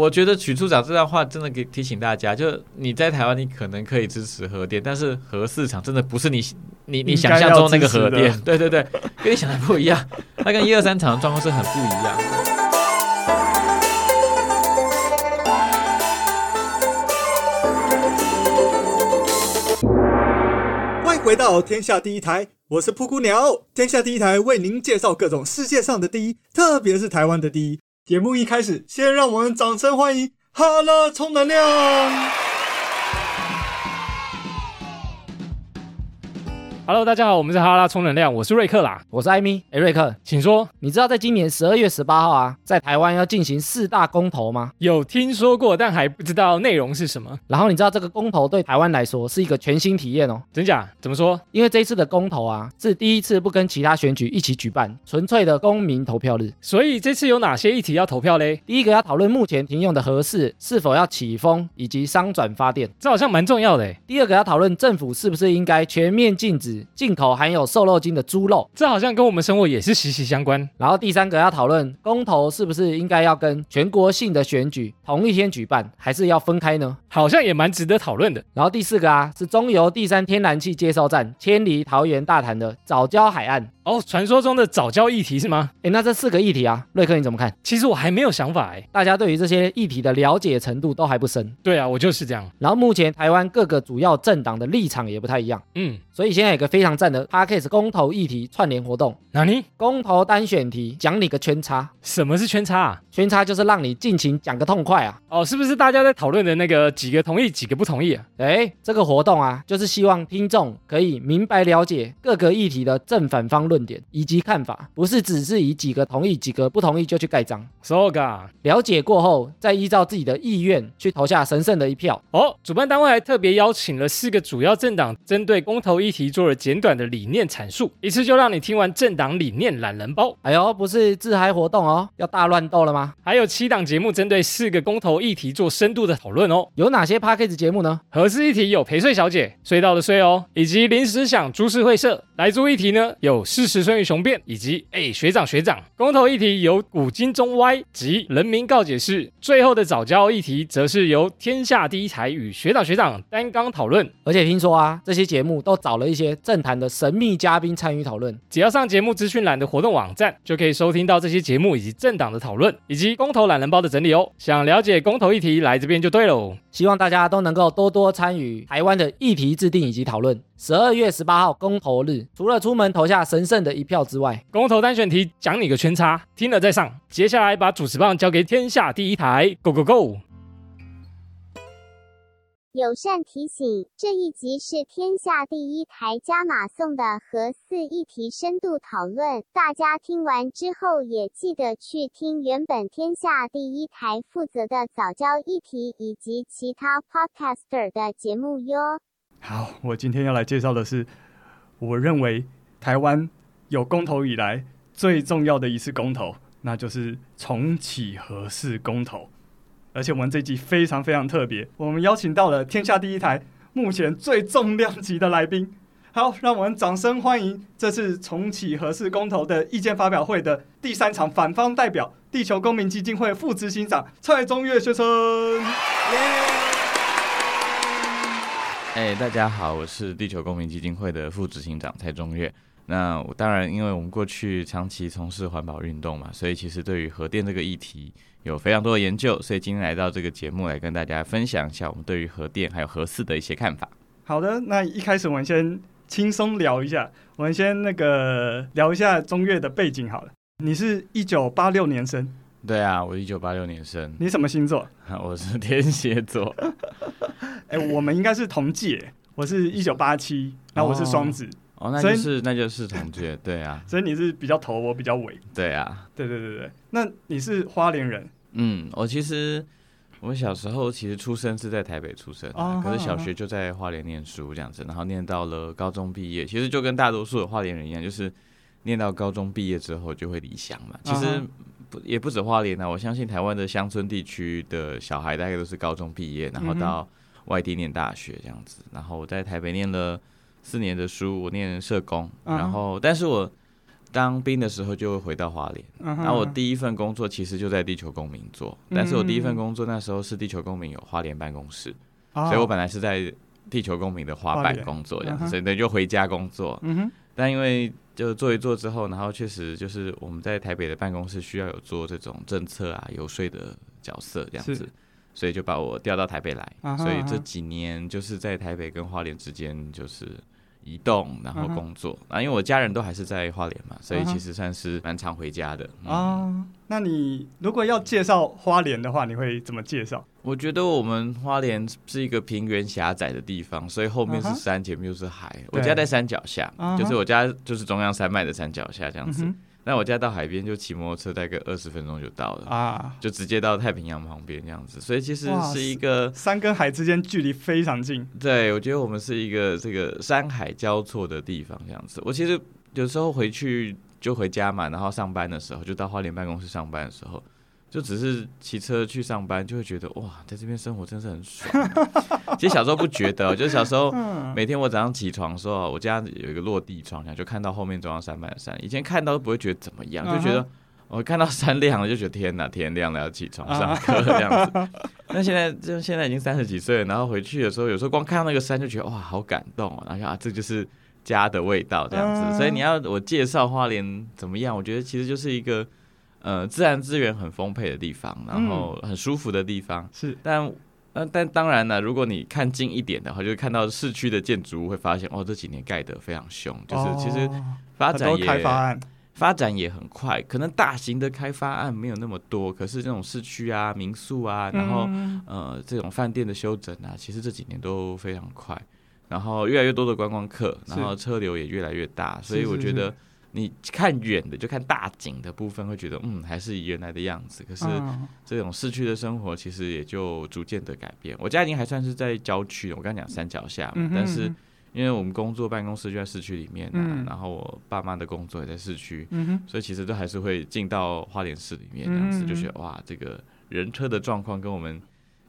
我觉得许处长这段话真的给提醒大家，就你在台湾，你可能可以支持核电，但是核四厂真的不是你你你想象中那个核电，对对对，跟你想的不一样，它跟一二三厂的状况是很不一样的。欢迎回到天下第一台，我是布谷鸟。天下第一台为您介绍各种世界上的第一，特别是台湾的第一。节目一开始，先让我们掌声欢迎哈拉充能量。Hello，大家好，我们是哈拉充能量，我是瑞克啦，我是艾米。哎，瑞克，请说，你知道在今年十二月十八号啊，在台湾要进行四大公投吗？有听说过，但还不知道内容是什么。然后你知道这个公投对台湾来说是一个全新体验哦。真假？怎么说？因为这一次的公投啊，是第一次不跟其他选举一起举办，纯粹的公民投票日。所以这次有哪些议题要投票嘞？第一个要讨论目前停用的核四是否要启封以及商转发电，这好像蛮重要的。第二个要讨论政府是不是应该全面禁止进口含有瘦肉精的猪肉，这好像跟我们生活也是息息相关。然后第三个要讨论公投是不是应该要跟全国性的选举同一天举办，还是要分开呢？好像也蛮值得讨论的。然后第四个啊，是中油第三天然气接收站迁离桃园大潭的早礁海岸。哦，传说中的早教议题是吗？诶，那这四个议题啊，瑞克你怎么看？其实我还没有想法诶，大家对于这些议题的了解程度都还不深。对啊，我就是这样。然后目前台湾各个主要政党的立场也不太一样。嗯，所以现在有个非常赞的 Podcast 公投议题串联活动。哪里？公投单选题，讲你个圈叉。什么是圈叉啊？圈叉就是让你尽情讲个痛快啊。哦，是不是大家在讨论的那个几个同意，几个不同意啊？诶，这个活动啊，就是希望听众可以明白了解各个议题的正反方论点以及看法，不是只是以几个同意、几个不同意就去盖章。So ga，了解过后，再依照自己的意愿去投下神圣的一票。哦，主办单位还特别邀请了四个主要政党，针对公投议题做了简短的理念阐述，一次就让你听完政党理念懒人包。哎呦，不是自嗨活动哦，要大乱斗了吗？还有七档节目针对四个公投议题做深度的讨论哦。有哪些 p a c k a g e 节目呢？合适议题有陪睡小姐、隧道的睡哦，以及临时想株式会社。来租议题呢有事实胜于雄辩，以及哎学长学长。公投议题由古今中外及人民告解室。最后的早教议题则是由天下第一台与学长学长单纲讨论。而且听说啊，这些节目都找了一些政坛的神秘嘉宾参与讨论。只要上节目资讯栏的活动网站，就可以收听到这些节目以及政党的讨论，以及公投懒人包的整理哦。想了解公投议题，来这边就对喽。希望大家都能够多多参与台湾的议题制定以及讨论。十二月十八号公投日，除了出门投下神圣的一票之外，公投单选题讲你个圈叉，听了再上。接下来把主持棒交给天下第一台，Go Go Go！友善提醒：这一集是天下第一台加码送的核四议题深度讨论，大家听完之后也记得去听原本天下第一台负责的早教议题以及其他 podcaster 的节目哟。好，我今天要来介绍的是，我认为台湾有公投以来最重要的一次公投，那就是重启核四公投。而且我们这集非常非常特别，我们邀请到了天下第一台目前最重量级的来宾。好，让我们掌声欢迎这次重启核四公投的意见发表会的第三场反方代表——地球公民基金会副执行长蔡中岳先生。Yeah! 哎，大家好，我是地球公民基金会的副执行长蔡中岳。那我当然，因为我们过去长期从事环保运动嘛，所以其实对于核电这个议题有非常多的研究，所以今天来到这个节目来跟大家分享一下我们对于核电还有核四的一些看法。好的，那一开始我们先轻松聊一下，我们先那个聊一下中越的背景好了。你是一九八六年生？对啊，我一九八六年生。你什么星座？我是天蝎座。哎、欸，我们应该是同届，我是一九八七，然后我是双子，哦，那就是那就是同届，对啊，所以你是比较头，我比较尾，对啊，对对对对，那你是花莲人？嗯，我其实我小时候其实出生是在台北出生，哦，可是小学就在花莲念书这样子，然后念到了高中毕业，其实就跟大多数的花莲人一样，就是念到高中毕业之后就会离乡嘛，其实不也不止花莲啊，我相信台湾的乡村地区的小孩大概都是高中毕业，然后到。外地念大学这样子，然后我在台北念了四年的书，我念社工，然后但是我当兵的时候就会回到花莲，然后我第一份工作其实就在地球公民做，但是我第一份工作那时候是地球公民有花莲办公室，所以我本来是在地球公民的花办工作这样子，所以等于就回家工作。但因为就做一做之后，然后确实就是我们在台北的办公室需要有做这种政策啊、游说的角色这样子，所以就把我调到台北来。所以这几年就是在台北跟花莲之间就是。移动，然后工作、uh huh. 啊，因为我家人都还是在花莲嘛，所以其实算是蛮常回家的啊。Uh uh, 那你如果要介绍花莲的话，你会怎么介绍？我觉得我们花莲是一个平原狭窄的地方，所以后面是山，前面又是海。Uh. 我家在山脚下，uh. 就是我家就是中央山脉的山脚下这样子。Uh huh. 那我家到海边就骑摩托车，大概二十分钟就到了啊，就直接到太平洋旁边这样子，所以其实是一个山跟海之间距离非常近。对，我觉得我们是一个这个山海交错的地方这样子。我其实有时候回去就回家嘛，然后上班的时候就到花莲办公室上班的时候。就只是骑车去上班，就会觉得哇，在这边生活真是很爽。其实小时候不觉得，就是小时候每天我早上起床的时候，我家有一个落地窗，然后就看到后面中央山脉的山。以前看到都不会觉得怎么样，就觉得我看到山亮了，就觉得天哪，天亮了要起床上课这样子。那现在就现在已经三十几岁了，然后回去的时候，有时候光看到那个山就觉得哇，好感动啊！然后啊，这就是家的味道这样子。所以你要我介绍花莲怎么样？我觉得其实就是一个。呃，自然资源很丰沛的地方，然后很舒服的地方。是，但呃，但当然呢，如果你看近一点的话，就看到市区的建筑物，会发现哦，这几年盖得非常凶，就是其实发展也开发案。发展也很快，可能大型的开发案没有那么多，可是这种市区啊、民宿啊，然后呃，这种饭店的修整啊，其实这几年都非常快，然后越来越多的观光客，然后车流也越来越大，所以我觉得。你看远的就看大景的部分，会觉得嗯，还是原来的样子。可是这种市区的生活其实也就逐渐的改变。我家已经还算是在郊区，我刚讲山脚下嘛，但是因为我们工作办公室就在市区里面啊，然后我爸妈的工作也在市区，所以其实都还是会进到花莲市里面这样子，就觉得哇，这个人车的状况跟我们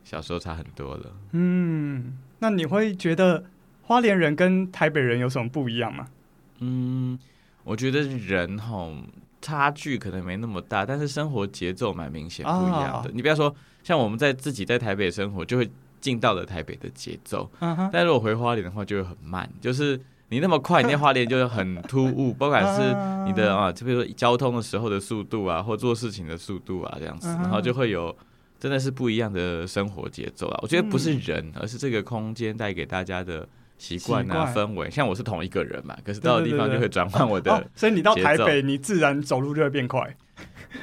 小时候差很多了。嗯，那你会觉得花莲人跟台北人有什么不一样吗？嗯。我觉得人哈差距可能没那么大，但是生活节奏蛮明显不一样的。Oh. 你不要说像我们在自己在台北生活，就会进到了台北的节奏。Uh huh. 但如果回花莲的话，就会很慢。就是你那么快，你在花莲就很突兀，不管是 你的啊，就比如说交通的时候的速度啊，或做事情的速度啊，这样子，然后就会有真的是不一样的生活节奏啊。我觉得不是人，而是这个空间带给大家的。习惯啊，氛围，像我是同一个人嘛，可是到的地方就会转换我的，哦，所以你到台北，你自然走路就会变快。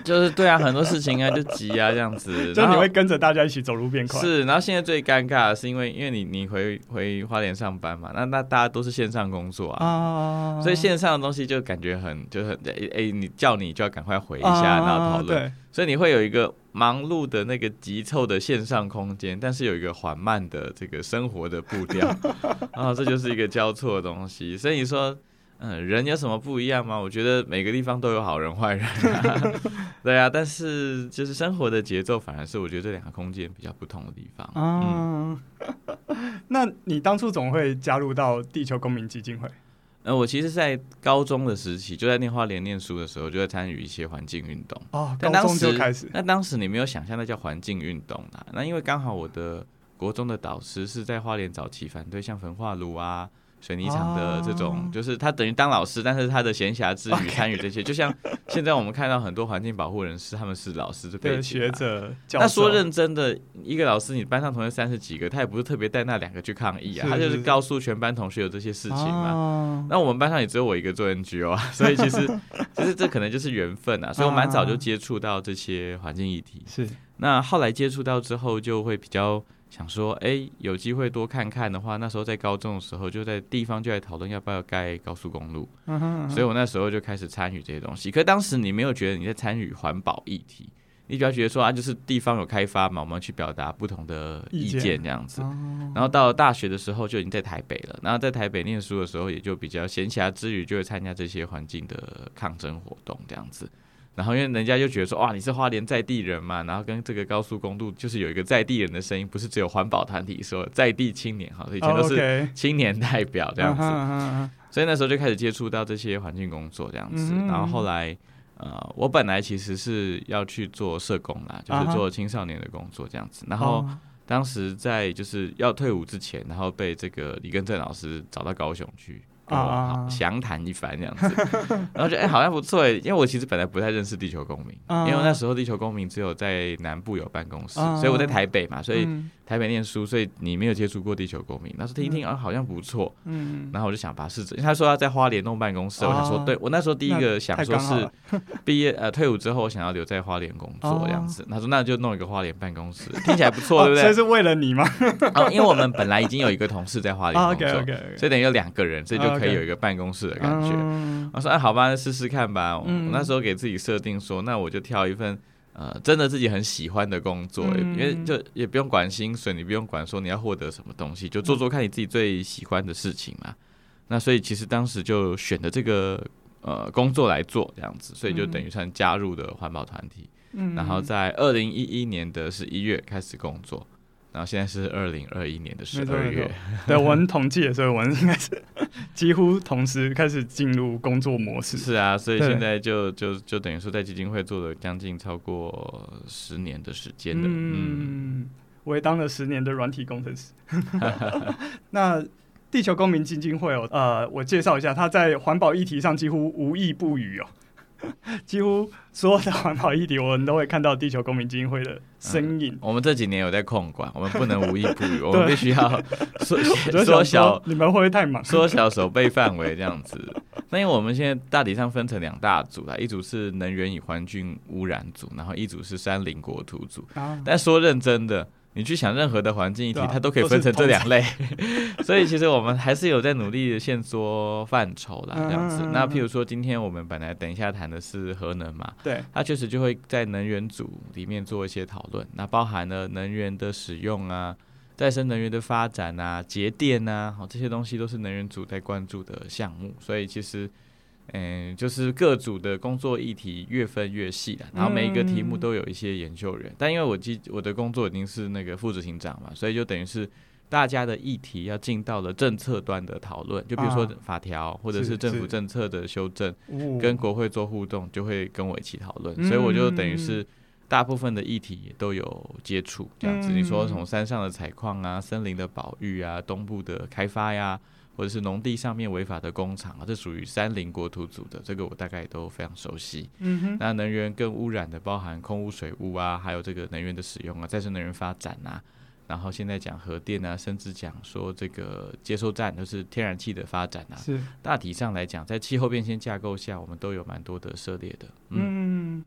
就是对啊，很多事情啊就急啊这样子，就你会跟着大家一起走路变快。是，然后现在最尴尬的是因为因为你你回回花莲上班嘛，那那大家都是线上工作啊，所以线上的东西就感觉很就很哎哎，你叫你就要赶快回一下，然后讨论，所以你会有一个忙碌的那个急凑的线上空间，但是有一个缓慢的这个生活的步调，然后这就是一个交错的东西，所以你说。嗯，人有什么不一样吗？我觉得每个地方都有好人坏人啊，对啊。但是就是生活的节奏，反而是我觉得这两个空间比较不同的地方。嗯，那你当初怎么会加入到地球公民基金会？呃，我其实，在高中的时期就在念花莲念书的时候，就在参与一些环境运动。哦，高中就开始。那当时你没有想象那叫环境运动啊？那因为刚好我的国中的导师是在花莲早期反对像焚化炉啊。水泥厂的这种，oh. 就是他等于当老师，但是他的闲暇之余参与这些就像现在我们看到很多环境保护人士，他们是老师的背景、啊、学者。那说认真的，一个老师，你班上同学三十几个，他也不是特别带那两个去抗议啊，他就是告诉全班同学有这些事情嘛。Oh. 那我们班上也只有我一个做 NGO 啊，所以其实 其实这可能就是缘分啊。所以我蛮早就接触到这些环境议题。是，oh. 那后来接触到之后，就会比较。想说，哎、欸，有机会多看看的话，那时候在高中的时候，就在地方就在讨论要不要盖高速公路，嗯哼嗯哼，所以我那时候就开始参与这些东西。可是当时你没有觉得你在参与环保议题，你比较觉得说啊，就是地方有开发嘛，我们去表达不同的意见这样子。然后到了大学的时候就已经在台北了，然后在台北念书的时候，也就比较闲暇之余就会参加这些环境的抗争活动这样子。然后因为人家就觉得说，哇，你是花莲在地人嘛，然后跟这个高速公路就是有一个在地人的声音，不是只有环保团体说在地青年哈，以前都是青年代表这样子，所以那时候就开始接触到这些环境工作这样子，然后后来呃，我本来其实是要去做社工啦，就是做青少年的工作这样子，然后当时在就是要退伍之前，然后被这个李根正老师找到高雄去。啊，详谈一番这样子，然后觉得哎、欸，好像不错哎，因为我其实本来不太认识地球公民，因为那时候地球公民只有在南部有办公室，所以我在台北嘛，所以台北念书，所以你没有接触过地球公民。那时候听一听啊，好像不错，嗯，然后我就想把试着，他说要在花莲弄办公室，我想说，对我那时候第一个想说是毕业呃退伍之后，我想要留在花莲工作 这样子。他说那就弄一个花莲办公室，听起来不错，对不对？所以是为了你吗？哦，因为我们本来已经有一个同事在花莲 工作，所以等于有两个人，所以就。可以有一个办公室的感觉。嗯、我说：“哎，好吧，试试看吧。嗯”我那时候给自己设定说：“那我就挑一份呃，真的自己很喜欢的工作，嗯、因为就也不用管薪水，你不用管说你要获得什么东西，就做做看你自己最喜欢的事情嘛。嗯、那所以其实当时就选的这个呃工作来做这样子，所以就等于算加入的环保团体。嗯、然后在二零一一年的十一月开始工作。”然后现在是二零二一年的十二月，对，我们统计的时候，我们应该是几乎同时开始进入工作模式。是啊，所以现在就就就等于说，在基金会做了将近超过十年的时间了。嗯，我也当了十年的软体工程师。那地球公民基金会哦，呃，我介绍一下，它在环保议题上几乎无意不语哦。几乎所有的环保议题，我们都会看到地球公民基金会的身影。我们这几年有在控管，我们不能无役不语，我们必须要缩 缩小。你们会不会太忙？缩小守备范围这样子。那因为我们现在大体上分成两大组啦，一组是能源与环境污染组，然后一组是山林国土组。但说认真的。你去想任何的环境议题，它都可以分成这两类，所以其实我们还是有在努力的限缩范畴啦，这样子。那譬如说，今天我们本来等一下谈的是核能嘛，对，它确实就会在能源组里面做一些讨论，那包含了能源的使用啊、再生能源的发展啊、节电啊，好，这些东西都是能源组在关注的项目，所以其实。嗯，就是各组的工作议题越分越细了，然后每一个题目都有一些研究人，嗯、但因为我记我的工作已经是那个副执行长嘛，所以就等于是大家的议题要进到了政策端的讨论，就比如说法条或者是政府政策的修正，跟国会做互动，就会跟我一起讨论，所以我就等于是大部分的议题也都有接触，这样子。你说从山上的采矿啊，森林的保育啊，东部的开发呀。或者是农地上面违法的工厂啊，这属于三林国土组的，这个我大概都非常熟悉。嗯哼，那能源更污染的，包含空污、水污啊，还有这个能源的使用啊，再生能源发展啊，然后现在讲核电啊，甚至讲说这个接收站都是天然气的发展啊。是，大体上来讲，在气候变迁架构下，我们都有蛮多的涉猎的。嗯，嗯，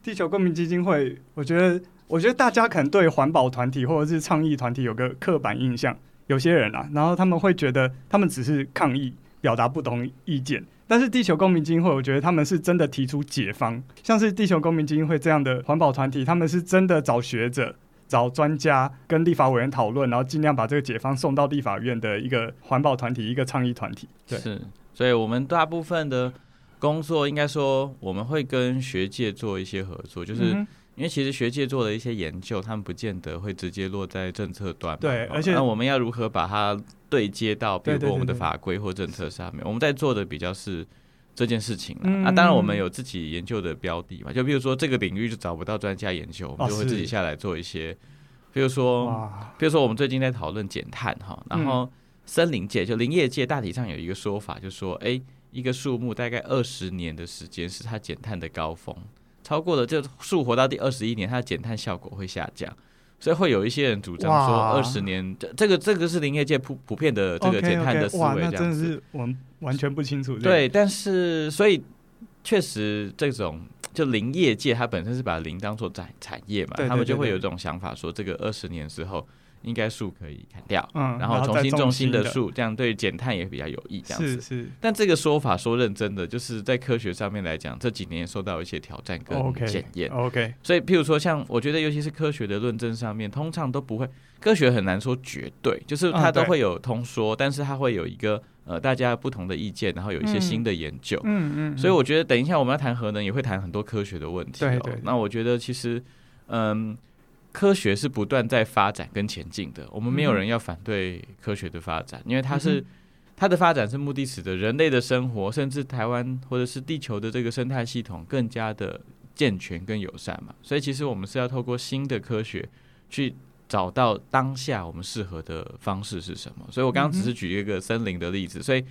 地球公民基金会，我觉得，我觉得大家可能对环保团体或者是倡议团体有个刻板印象。有些人啊，然后他们会觉得他们只是抗议，表达不同意见。但是地球公民基金会，我觉得他们是真的提出解方，像是地球公民基金会这样的环保团体，他们是真的找学者、找专家跟立法委员讨论，然后尽量把这个解方送到立法院的一个环保团体、一个倡议团体。对，是，所以我们大部分的工作，应该说我们会跟学界做一些合作，就是。嗯因为其实学界做的一些研究，他们不见得会直接落在政策端。对，而且那我们要如何把它对接到，比如说我们的法规或政策上面？我们在做的比较是这件事情。嗯、啊，当然我们有自己研究的标的嘛，就比如说这个领域就找不到专家研究，我们就会自己下来做一些。比如说，比如说我们最近在讨论减碳哈，然后森林界就林业界大体上有一个说法，就是说，哎，一个树木大概二十年的时间是它减碳的高峰。超过了，这树活到第二十一年，它的减碳效果会下降，所以会有一些人主张说二十年，这这个这个是林业界普普遍的这个减碳的思维，这样子。真的是我们完全不清楚。对，但是所以确实这种就林业界它本身是把林当做产产业嘛，他们就会有一种想法，说这个二十年之后。应该树可以砍掉，嗯，然后重新种新的树，这样对减碳也比较有益。这样子是是，但这个说法说认真的，就是在科学上面来讲，这几年受到一些挑战跟检验。OK，所以譬如说，像我觉得，尤其是科学的论证上面，通常都不会，科学很难说绝对，就是它都会有通说，但是它会有一个呃大家不同的意见，然后有一些新的研究。嗯嗯，嗯。所以我觉得等一下我们要谈核能，也会谈很多科学的问题，哦。对对。那我觉得其实，嗯，科学是不断在发展跟前进的。我们没有人要反对科学的发展，嗯、因为它是。它的发展是目的使得人类的生活，甚至台湾或者是地球的这个生态系统更加的健全跟友善嘛。所以其实我们是要透过新的科学去找到当下我们适合的方式是什么。所以我刚刚只是举一个森林的例子。所以，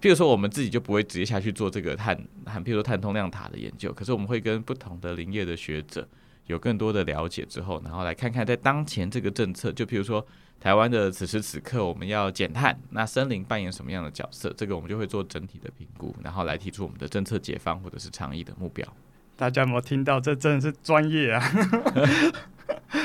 譬如说我们自己就不会直接下去做这个碳，譬如说碳通量塔的研究，可是我们会跟不同的林业的学者有更多的了解之后，然后来看看在当前这个政策，就譬如说。台湾的此时此刻，我们要减碳，那森林扮演什么样的角色？这个我们就会做整体的评估，然后来提出我们的政策解放或者是倡议的目标。大家有没有听到？这真的是专业啊！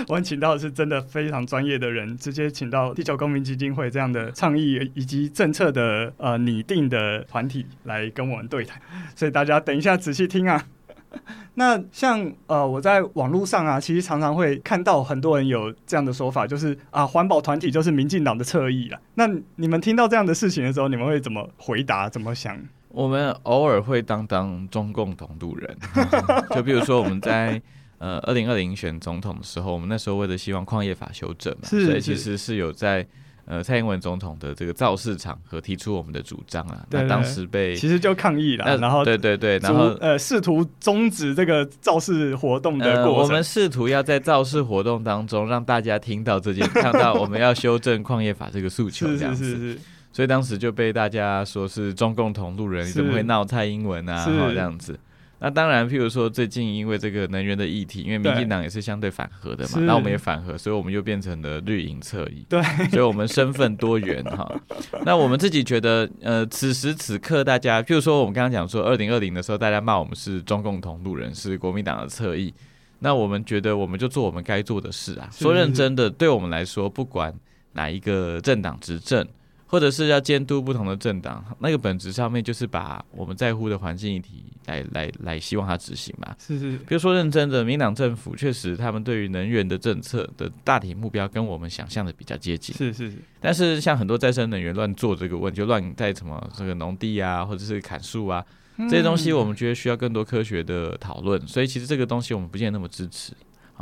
我们请到的是真的非常专业的人，直接请到地球公民基金会这样的倡议以及政策的呃拟定的团体来跟我们对谈，所以大家等一下仔细听啊。那像呃，我在网络上啊，其实常常会看到很多人有这样的说法，就是啊，环保团体就是民进党的侧翼了。那你们听到这样的事情的时候，你们会怎么回答？怎么想？我们偶尔会当当中共同路人，就比如说我们在呃二零二零选总统的时候，我们那时候为了希望矿业法修正嘛，所以其实是有在。呃，蔡英文总统的这个造势场合提出我们的主张啊，那当时被其实就抗议了，然后对对对，然后呃试图终止这个造势活动的过程。呃、我们试图要在造势活动当中让大家听到这件，看到我们要修正矿业法这个诉求这样子，是是是是，所以当时就被大家说是中共同路人，你怎么会闹蔡英文啊？然后这样子。那当然，譬如说最近因为这个能源的议题，因为民进党也是相对反核的嘛，那我们也反核，所以我们又变成了绿营侧翼。对，所以我们身份多元哈。那我们自己觉得，呃，此时此刻大家，譬如说我们刚刚讲说，二零二零的时候，大家骂我们是中共同路人，是国民党的侧翼。那我们觉得，我们就做我们该做的事啊。说认真的，对我们来说，不管哪一个政党执政。或者是要监督不同的政党，那个本质上面就是把我们在乎的环境议题来来来，希望它执行嘛。是是。比如说认真的，民党政府确实他们对于能源的政策的大体目标跟我们想象的比较接近。是是是。但是像很多再生能源乱做这个问题，就乱在什么这个农地啊，或者是砍树啊，这些东西我们觉得需要更多科学的讨论。所以其实这个东西我们不见得那么支持。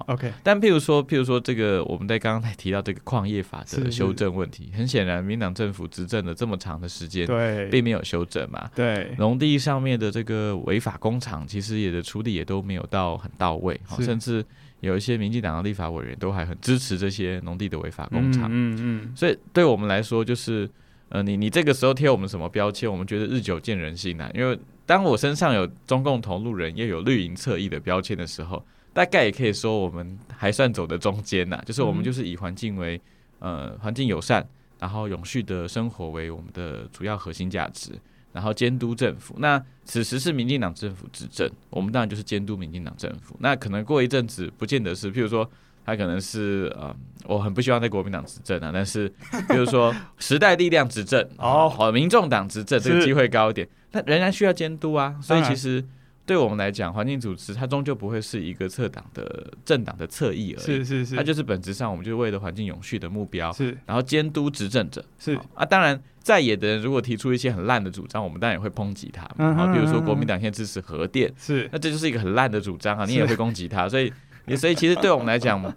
OK，但譬如说，譬如说，这个我们在刚刚才提到这个矿业法的修正问题，很显然，民党政府执政了这么长的时间，对，并没有修正嘛。对，农地上面的这个违法工厂，其实也的处理也都没有到很到位，甚至有一些民进党的立法委员都还很支持这些农地的违法工厂。嗯嗯，所以对我们来说，就是呃，你你这个时候贴我们什么标签，我们觉得日久见人心啊。因为当我身上有中共同路人，也有绿营侧翼的标签的时候。大概也可以说，我们还算走的中间呐，就是我们就是以环境为呃环境友善，然后永续的生活为我们的主要核心价值，然后监督政府。那此时是民进党政府执政，我们当然就是监督民进党政府。那可能过一阵子，不见得是，譬如说他可能是呃，我很不希望在国民党执政啊，但是 比如说时代力量执政哦，好，民众党执政这个机会高一点，但仍然需要监督啊，所以其实。对我们来讲，环境组织它终究不会是一个策党的政党的侧翼而已，是是是，它就是本质上我们就是为了环境永续的目标，是，然后监督执政者，是。啊，当然在野的人如果提出一些很烂的主张，我们当然也会抨击他，然后比如说国民党现在支持核电，是，那这就是一个很烂的主张啊，你也会攻击他，所以 所以其实对我们来讲，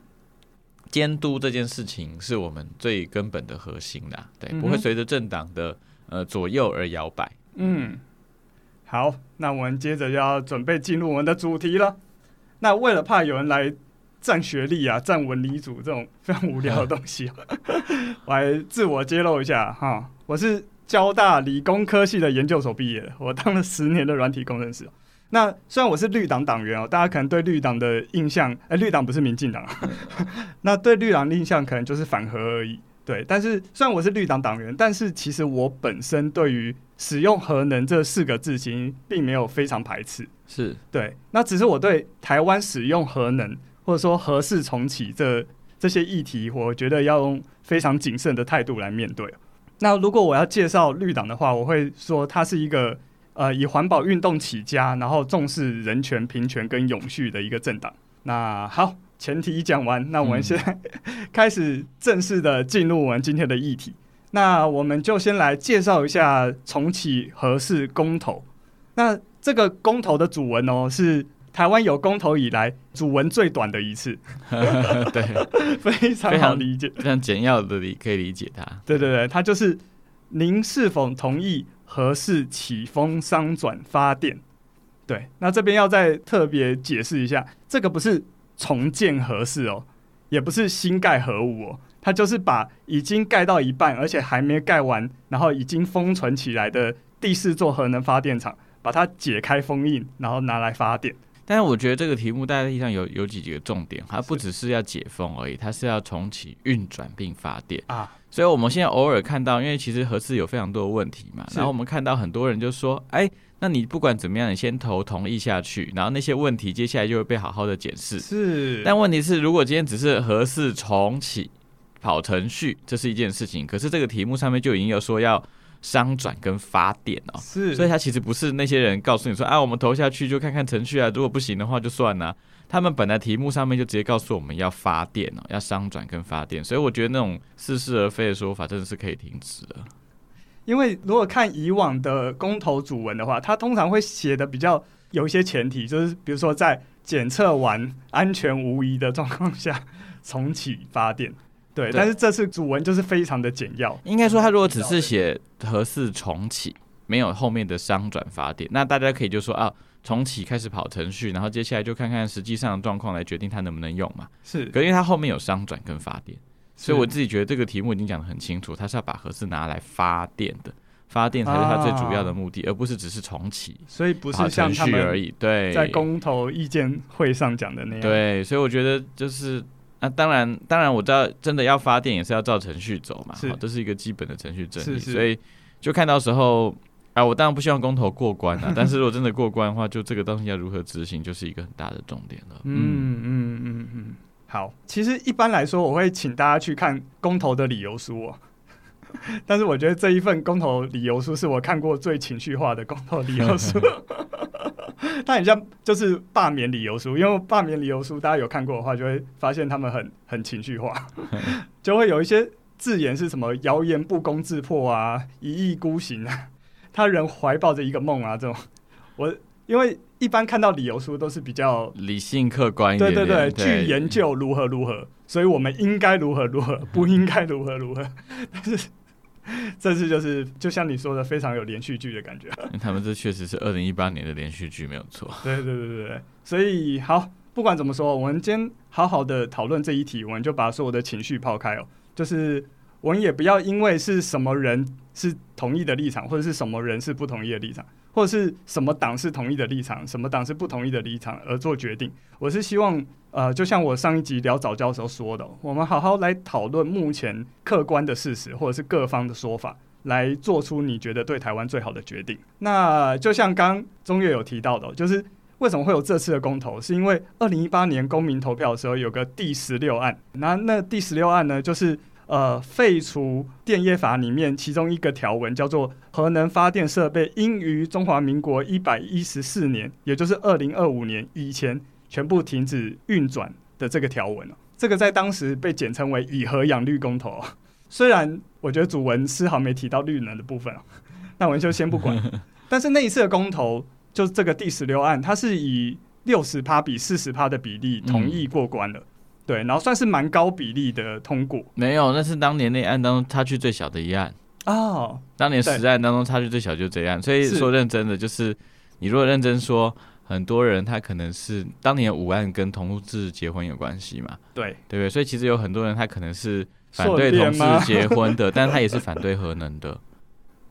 监督这件事情是我们最根本的核心啦，对，不会随着政党的呃左右而摇摆，嗯。好，那我们接着就要准备进入我们的主题了。那为了怕有人来占学历啊、占文理组这种非常无聊的东西，我来自我揭露一下哈。我是交大理工科系的研究所毕业的，我当了十年的软体工程师。那虽然我是绿党党员哦，大家可能对绿党的印象，哎，绿党不是民进党，那对绿党的印象可能就是反核而已。对，但是虽然我是绿党党员，但是其实我本身对于使用核能这四个字，其实并没有非常排斥。是对，那只是我对台湾使用核能或者说核四重启这这些议题，我觉得要用非常谨慎的态度来面对。那如果我要介绍绿党的话，我会说它是一个呃以环保运动起家，然后重视人权、平权跟永续的一个政党。那好。前提讲完，那我们现在开始正式的进入我们今天的议题。那我们就先来介绍一下重启核四公投。那这个公投的主文哦，是台湾有公投以来主文最短的一次。对，非常好理解，非常简要的理可以理解它。对对对，它就是您是否同意核四启封商转发电？对，那这边要再特别解释一下，这个不是重建核四哦，也不是新盖核武哦。它就是把已经盖到一半，而且还没盖完，然后已经封存起来的第四座核能发电厂，把它解开封印，然后拿来发电。但是我觉得这个题目大致上有有几几个重点，它不只是要解封而已，它是要重启运转并发电啊。所以我们现在偶尔看到，因为其实核四有非常多的问题嘛，然后我们看到很多人就说，哎，那你不管怎么样，你先投同意下去，然后那些问题接下来就会被好好的检视。是，但问题是，如果今天只是合适重启，跑程序，这是一件事情，可是这个题目上面就已经有说要商转跟发电哦，是，所以他其实不是那些人告诉你说啊，我们投下去就看看程序啊，如果不行的话就算了。他们本来题目上面就直接告诉我们要发电哦，要商转跟发电，所以我觉得那种似是而非的说法真的是可以停止的。因为如果看以往的公投主文的话，它通常会写的比较有一些前提，就是比如说在检测完安全无疑的状况下重启发电。对，但是这次主文就是非常的简要。应该说，他如果只是写核四重启，没有后面的商转发电，那大家可以就说啊，重启开始跑程序，然后接下来就看看实际上的状况来决定它能不能用嘛。是，可因为它后面有商转跟发电，所以我自己觉得这个题目已经讲得很清楚，它是要把核四拿来发电的，发电才是它最主要的目的，啊、而不是只是重启。所以不是像他们而已。对，在公投意见会上讲的那样。对，所以我觉得就是。那、啊、当然，当然我知道，真的要发电也是要照程序走嘛，是，这是一个基本的程序正义，所以就看到时候啊，我当然不希望公投过关啊，但是如果真的过关的话，就这个东西要如何执行，就是一个很大的重点了。嗯嗯嗯嗯，好，其实一般来说，我会请大家去看公投的理由书哦，但是我觉得这一份公投理由书是我看过最情绪化的公投理由书。它很像就是罢免理由书，因为罢免理由书大家有看过的话，就会发现他们很很情绪化，就会有一些字眼是什么谣言不攻自破啊，一意孤行啊，他人怀抱着一个梦啊，这种。我因为一般看到理由书都是比较理性客观一点，对对对，去研究如何如何，所以我们应该如何如何，不应该如何如何，但是。这次就是就像你说的，非常有连续剧的感觉。他们这确实是二零一八年的连续剧，没有错。对对对对对，所以好，不管怎么说，我们今天好好的讨论这一题，我们就把所有的情绪抛开哦。就是我们也不要因为是什么人是同意的立场，或者是什么人是不同意的立场，或者是什么党是同意的立场，什么党是不同意的立场而做决定。我是希望。呃，就像我上一集聊早教的时候说的，我们好好来讨论目前客观的事实，或者是各方的说法，来做出你觉得对台湾最好的决定。那就像刚中岳有提到的，就是为什么会有这次的公投，是因为二零一八年公民投票的时候有个第十六案，那那第十六案呢，就是呃废除电业法里面其中一个条文，叫做核能发电设备应于中华民国一百一十四年，也就是二零二五年以前。全部停止运转的这个条文，这个在当时被简称为“以核养绿公投”。虽然我觉得主文丝毫没提到绿能的部分，那我们就先不管。但是那一次的公投，就这个第十六案，它是以六十趴比四十趴的比例同意过关了。嗯、对，然后算是蛮高比例的通过。没有，那是当年那案当中差距最小的一案哦。当年十案当中差距最小就这样，所以说认真的就是，你如果认真说。很多人他可能是当年五案跟同志结婚有关系嘛？对，对不对？所以其实有很多人他可能是反对同志结婚的，但他也是反对核能的。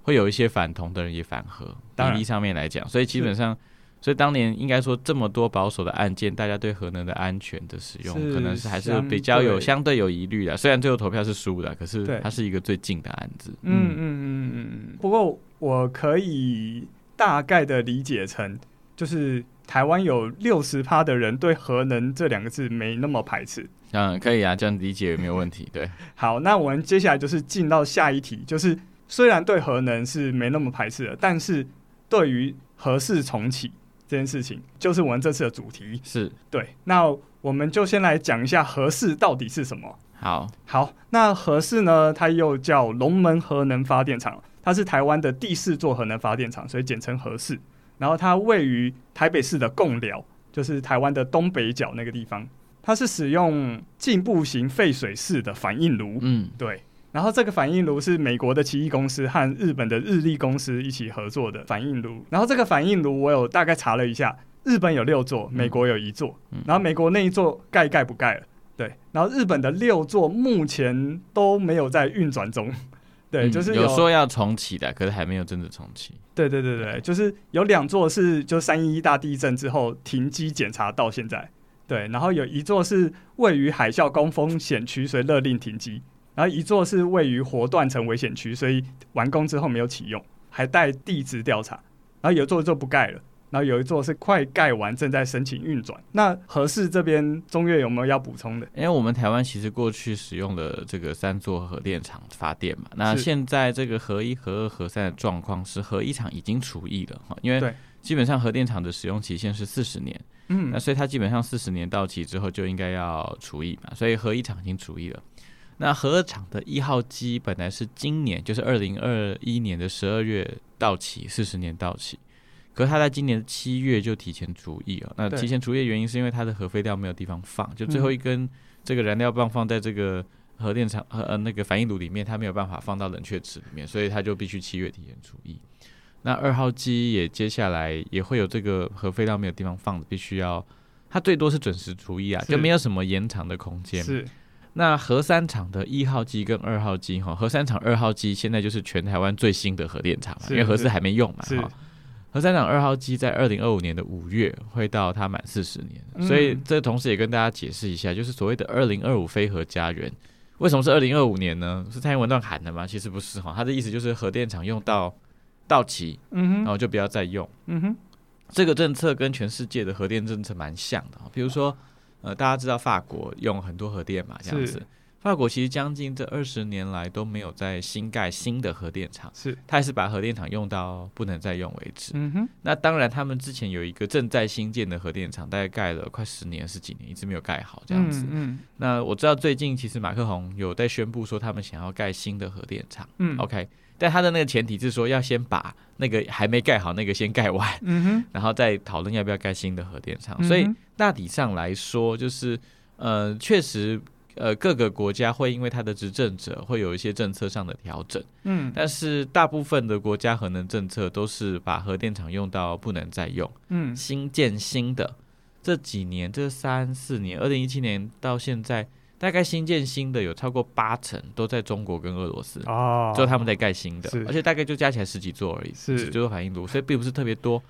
会有一些反同的人也反核，比例上面来讲，所以基本上，所以当年应该说这么多保守的案件，大家对核能的安全的使用，可能是还是比较有相对有疑虑的。虽然最后投票是输的，可是它是一个最近的案子。嗯嗯嗯嗯。不过我可以大概的理解成。就是台湾有六十趴的人对核能这两个字没那么排斥，嗯，可以啊，这样理解没有问题。对，好，那我们接下来就是进到下一题，就是虽然对核能是没那么排斥的，但是对于核四重启这件事情，就是我们这次的主题。是，对，那我们就先来讲一下核适到底是什么。好，好，那核适呢？它又叫龙门核能发电厂，它是台湾的第四座核能发电厂，所以简称核适。然后它位于台北市的贡寮，就是台湾的东北角那个地方。它是使用进步型废水式的反应炉，嗯，对。然后这个反应炉是美国的奇异公司和日本的日立公司一起合作的反应炉。然后这个反应炉我有大概查了一下，日本有六座，美国有一座。然后美国那一座盖盖不盖了。对，然后日本的六座目前都没有在运转中，对，嗯、就是有，有说要重启的，可是还没有真的重启。对对对对，就是有两座是就三一一大地震之后停机检查到现在，对，然后有一座是位于海啸高风险区，所以勒令停机，然后一座是位于活断层危险区，所以完工之后没有启用，还待地质调查，然后有座就不盖了。然后有一座是快盖完，正在申请运转。那核四这边中越有没有要补充的？因为我们台湾其实过去使用了这个三座核电厂发电嘛。那现在这个核一、核二、核三的状况是核一厂已经除役了哈，因为基本上核电厂的使用期限是四十年，嗯，那所以它基本上四十年到期之后就应该要除役嘛，所以核一厂已经除役了。那核二厂的一号机本来是今年就是二零二一年的十二月到期，四十年到期。可是他在今年七月就提前除役了。那提前除役原因是因为它的核废料没有地方放，就最后一根这个燃料棒放在这个核电厂和呃那个反应炉里面，它没有办法放到冷却池里面，所以它就必须七月提前除役。那二号机也接下来也会有这个核废料没有地方放的，必须要它最多是准时除役啊，就没有什么延长的空间。是。那核三厂的一号机跟二号机哈，核三厂二号机现在就是全台湾最新的核电厂嘛，因为核四还没用嘛哈。核三厂二号机在二零二五年的五月会到它满四十年，嗯、所以这同时也跟大家解释一下，就是所谓的二零二五非核家园，为什么是二零二五年呢？是蔡英文乱喊的吗？其实不是哈，他的意思就是核电厂用到到期，嗯哼，然后就不要再用，嗯哼，这个政策跟全世界的核电政策蛮像的，比如说，呃，大家知道法国用很多核电嘛，这样子。法国其实将近这二十年来都没有在新盖新的核电厂，是，他还是把核电厂用到不能再用为止。嗯哼，那当然，他们之前有一个正在新建的核电厂，大概盖了快十年、十几年，一直没有盖好这样子。嗯，嗯，那我知道最近其实马克宏有在宣布说他们想要盖新的核电厂。嗯，OK，但他的那个前提是说要先把那个还没盖好那个先盖完，嗯哼，然后再讨论要不要盖新的核电厂。嗯，所以大体上来说，就是呃，确实。呃，各个国家会因为它的执政者会有一些政策上的调整，嗯，但是大部分的国家核能政策都是把核电厂用到不能再用，嗯，新建新的这几年这三四年，二零一七年到现在，大概新建新的有超过八成都在中国跟俄罗斯哦，就他们在盖新的，而且大概就加起来十几座而已，是十几座反应炉，所以并不是特别多。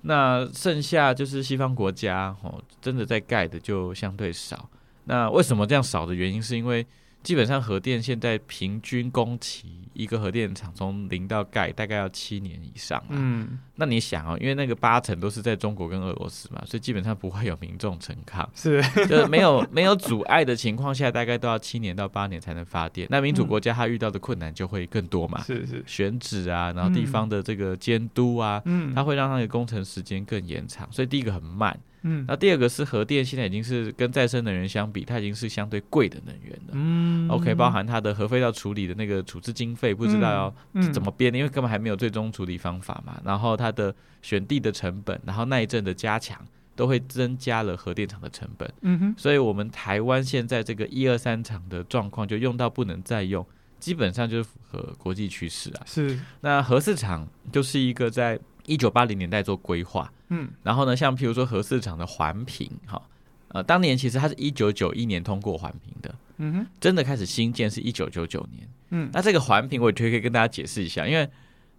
那剩下就是西方国家哦，真的在盖的就相对少。那为什么这样少的原因，是因为基本上核电现在平均工期一个核电厂从零到盖大概要七年以上。嗯，那你想哦，因为那个八成都是在中国跟俄罗斯嘛，所以基本上不会有民众陈抗，是，就是没有没有阻碍的情况下，大概都要七年到八年才能发电。那民主国家它遇到的困难就会更多嘛，是是，选址啊，然后地方的这个监督啊，嗯，它会让那个工程时间更延长，所以第一个很慢。嗯，那第二个是核电，现在已经是跟再生能源相比，它已经是相对贵的能源了。嗯，OK，包含它的核废料处理的那个处置经费，不知道要怎么编，嗯嗯、因为根本还没有最终处理方法嘛。然后它的选地的成本，然后耐震的加强，都会增加了核电厂的成本。嗯哼，所以我们台湾现在这个一二三厂的状况，就用到不能再用，基本上就是符合国际趋势啊。是，那核四厂就是一个在一九八零年代做规划。嗯，然后呢，像譬如说核四厂的环评，哈，呃，当年其实它是一九九一年通过环评的，嗯哼，真的开始新建是一九九九年，嗯，那这个环评我觉得可以跟大家解释一下，因为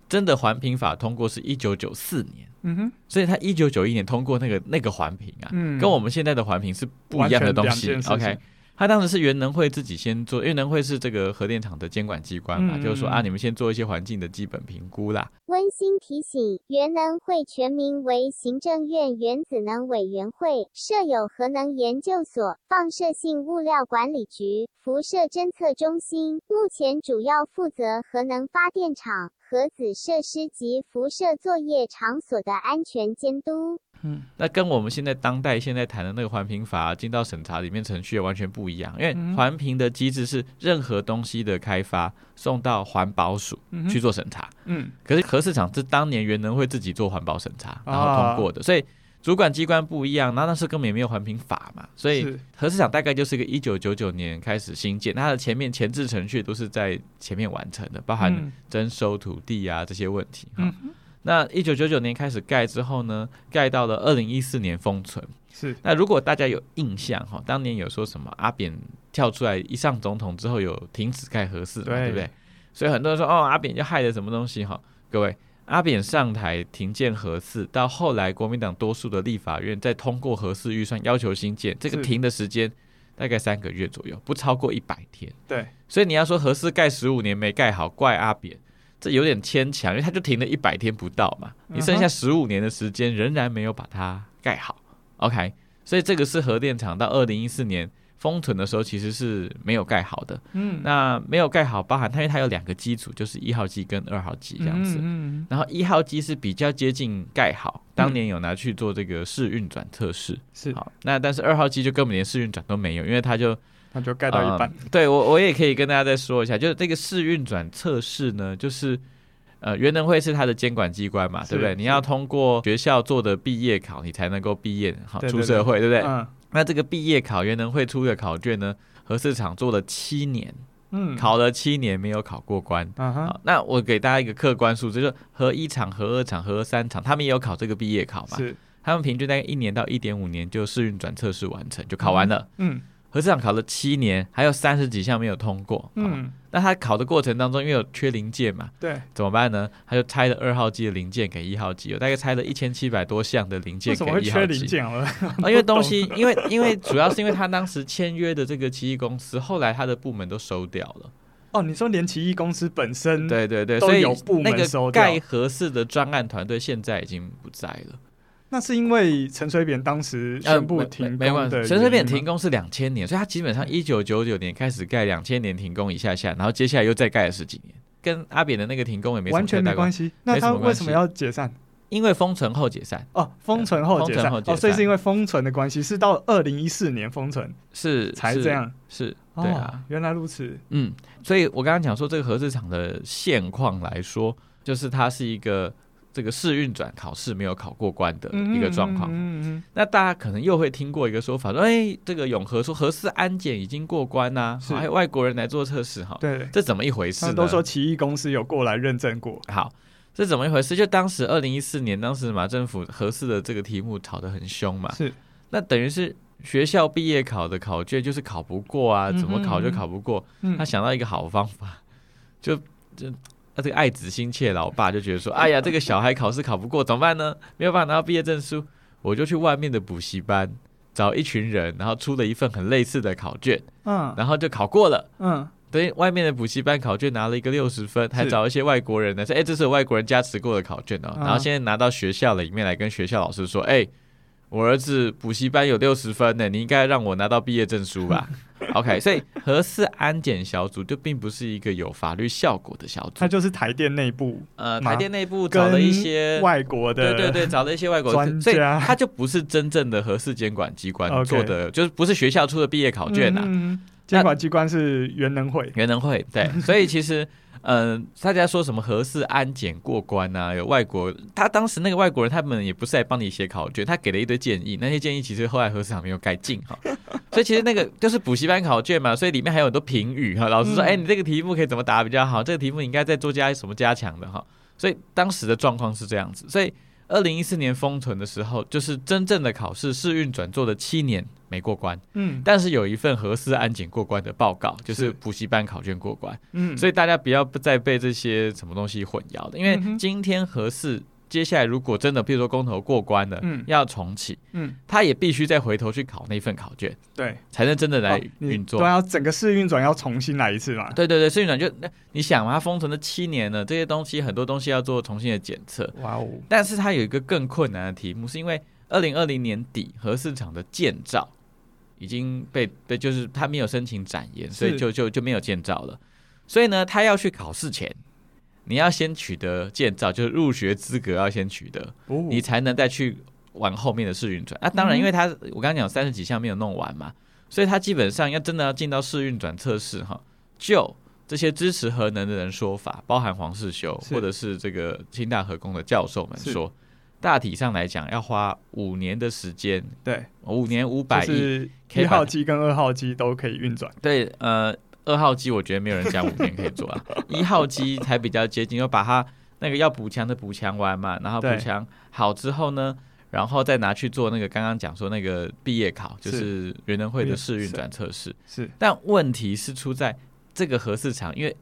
真的环评法通过是一九九四年，嗯哼，所以它一九九一年通过那个那个环评啊，嗯，跟我们现在的环评是不一样的东西，OK。他当时是原能会自己先做，因为能会是这个核电厂的监管机关嘛，嗯、就是说啊，你们先做一些环境的基本评估啦。温馨提醒：原能会全名为行政院原子能委员会，设有核能研究所、放射性物料管理局、辐射侦测中心，目前主要负责核能发电厂、核子设施及辐射作业场所的安全监督。嗯，那跟我们现在当代现在谈的那个环评法进到审查里面程序完全不一样，因为环评的机制是任何东西的开发送到环保署去做审查。嗯，可是核市场是当年原能会自己做环保审查，然后通过的，所以。主管机关不一样，那那时候根本也没有环评法嘛，所以核市场大概就是一个一九九九年开始新建，它的前面前置程序都是在前面完成的，包含征收土地啊这些问题。嗯，那一九九九年开始盖之后呢，盖到了二零一四年封存。是，那如果大家有印象哈，当年有说什么阿扁跳出来一上总统之后有停止盖核四嘛，对，不对？所以很多人说哦，阿扁就害了什么东西哈，各位。阿扁上台停建核四，到后来国民党多数的立法院再通过核四预算，要求新建，这个停的时间大概三个月左右，不超过一百天。对，所以你要说核四盖十五年没盖好，怪阿扁，这有点牵强，因为它就停了一百天不到嘛，你剩下十五年的时间仍然没有把它盖好。OK，所以这个是核电厂到二零一四年。封存的时候其实是没有盖好的，嗯，那没有盖好，包含它，因为它有两个机组，就是一号机跟二号机这样子，嗯，然后一号机是比较接近盖好，当年有拿去做这个试运转测试，是。好，那但是二号机就根本连试运转都没有，因为它就它就盖到一半，对我我也可以跟大家再说一下，就是这个试运转测试呢，就是呃原能会是它的监管机关嘛，对不对？你要通过学校做的毕业考，你才能够毕业，好出社会，对不对？嗯。那这个毕业考原能会出的考卷呢？核四场做了七年，嗯，考了七年没有考过关。嗯哼，那我给大家一个客观数字，就是核一厂、核二厂、核三场，他们也有考这个毕业考嘛？是，他们平均大概一年到一点五年就试运转测试完成，就考完了。嗯。嗯核四厂考了七年，还有三十几项没有通过。嗯，那他考的过程当中，因为有缺零件嘛，对，怎么办呢？他就拆了二号机的零件给一号机，有大概拆了一千七百多项的零件给一号机。缺零件了？啊，因为东西，因为因为主要是因为他当时签约的这个奇异公司，后来他的部门都收掉了。哦，你说连奇异公司本身，对对对，所以那个盖合适的专案团队现在已经不在了。那是因为陈水扁当时宣布停工的，陈水扁停工是两千年，所以他基本上一九九九年开始盖，两千年停工一下下，然后接下来又再盖了十几年，跟阿扁的那个停工也没完全没关系。那他为什么要解散？因为封存后解散。哦，封存后解散。哦，所以是因为封存的关系，是到二零一四年封存是才这样，是对啊，原来如此，嗯，所以我刚刚讲说这个核四厂的现况来说，就是它是一个。这个试运转考试没有考过关的一个状况，嗯嗯，那大家可能又会听过一个说法，说，哎，这个永和说核四安检已经过关呐，还有外国人来做测试，哈，对，这怎么一回事呢？都说奇异公司有过来认证过，好，这怎么一回事？就当时二零一四年，当时马政府核四的这个题目吵得很凶嘛，是，那等于是学校毕业考的考卷就是考不过啊，怎么考就考不过，他想到一个好方法，就就。那这个爱子心切，老爸就觉得说：“哎呀，这个小孩考试考不过，怎么办呢？没有办法拿到毕业证书，我就去外面的补习班找一群人，然后出了一份很类似的考卷，嗯，然后就考过了，嗯，等于外面的补习班考卷拿了一个六十分，还找一些外国人呢，说：哎，这是外国人加持过的考卷哦，然后现在拿到学校里面来跟学校老师说：哎。”我儿子补习班有六十分呢，你应该让我拿到毕业证书吧？OK，所以核四安检小组就并不是一个有法律效果的小组，它就是台电内部，呃，台电内部找了一些外国的，对对对，找了一些外国的专家，所以它就不是真正的核四监管机关做的，就是不是学校出的毕业考卷呐、啊。嗯，监管机关是原能会，原能会对，所以其实。嗯、呃，大家说什么核四安检过关啊？有外国，他当时那个外国人，他们也不是来帮你写考卷，他给了一堆建议，那些建议其实后来核四厂没有改进哈。所以其实那个就是补习班考卷嘛，所以里面还有很多评语哈。老师说，哎、嗯欸，你这个题目可以怎么答比较好？这个题目应该再多加什么加强的哈。所以当时的状况是这样子，所以。二零一四年封存的时候，就是真正的考试试运转做了七年没过关，嗯，但是有一份核四安检过关的报告，就是补习班考卷过关，嗯，所以大家不要再被这些什么东西混淆的，因为今天核四。接下来，如果真的，譬如说公投过关了，嗯，要重启，嗯，他也必须再回头去考那份考卷，对，才能真的来运作。对要整个试运转要重新来一次嘛？对对对，试运转就那你想嘛，它封存了七年了，这些东西很多东西要做重新的检测。哇哦！但是它有一个更困难的题目，是因为二零二零年底核市场的建造已经被被就是他没有申请展延，所以就就就没有建造了。所以呢，他要去考试前。你要先取得建造，就是入学资格要先取得，哦、你才能再去玩后面的试运转。那、啊、当然，因为他、嗯、我刚刚讲三十几项没有弄完嘛，所以他基本上要真的要进到试运转测试哈，就这些支持核能的人说法，包含黄世修或者是这个清大核工的教授们说，大体上来讲要花五年的时间，对，五年五百亿，一号机跟二号机都可以运转，对，呃。二号机我觉得没有人讲五年可以做啊，一号机才比较接近，要把它那个要补强的补强完嘛，然后补强好之后呢，然后再拿去做那个刚刚讲说那个毕业考，就是原能会的试运转测试。是，但问题是出在这个核市场，因为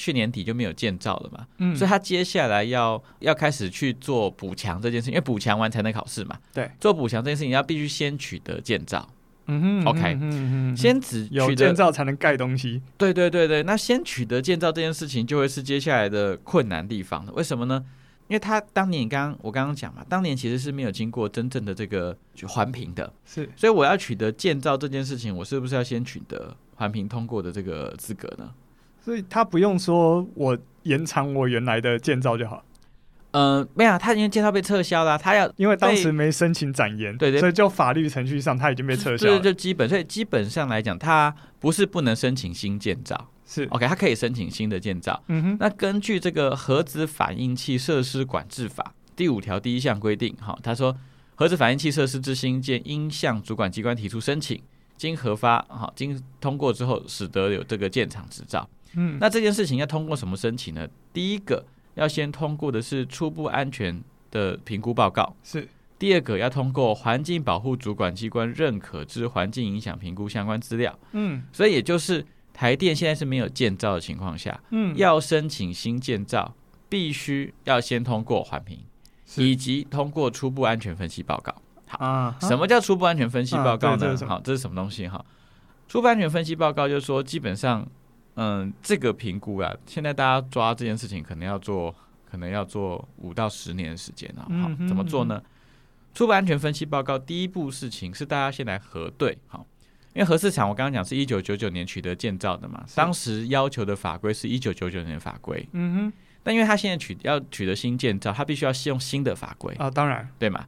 去年底就没有建造了嘛，嗯，所以他接下来要要开始去做补强这件事情，因为补强完才能考试嘛，对，做补强这件事情要必须先取得建造。嗯哼，OK，嗯哼先只有建造才能盖东西。对对对对，那先取得建造这件事情就会是接下来的困难地方了。为什么呢？因为他当年刚刚我刚刚讲嘛，当年其实是没有经过真正的这个环评的，是，所以我要取得建造这件事情，我是不是要先取得环评通过的这个资格呢？所以他不用说我延长我原来的建造就好。呃，没有，他因为建造被撤销了，他要因为当时没申请展延，对对，所以就法律程序上他已经被撤销了。就基本，所以基本上来讲，他不是不能申请新建造，是 OK，他可以申请新的建造。嗯哼，那根据这个核子反应器设施管制法第五条第一项规定，哈，他说核子反应器设施之新建应向主管机关提出申请，经核发，哈，经通过之后，使得有这个建厂执照。嗯，那这件事情要通过什么申请呢？第一个。要先通过的是初步安全的评估报告，是第二个要通过环境保护主管机关认可之环境影响评估相关资料。嗯，所以也就是台电现在是没有建造的情况下，嗯，要申请新建造，必须要先通过环评，以及通过初步安全分析报告。好，啊，什么叫初步安全分析报告呢？啊、好，这是什么东西？哈，初步安全分析报告就是说基本上。嗯，这个评估啊，现在大家抓这件事情，可能要做，可能要做五到十年的时间啊。好，怎么做呢？初步安全分析报告第一步事情是大家先来核对，好，因为核市场我刚刚讲是一九九九年取得建造的嘛，当时要求的法规是一九九九年法规，嗯哼，但因为他现在取要取得新建造，他必须要用新的法规啊，当然，对吗？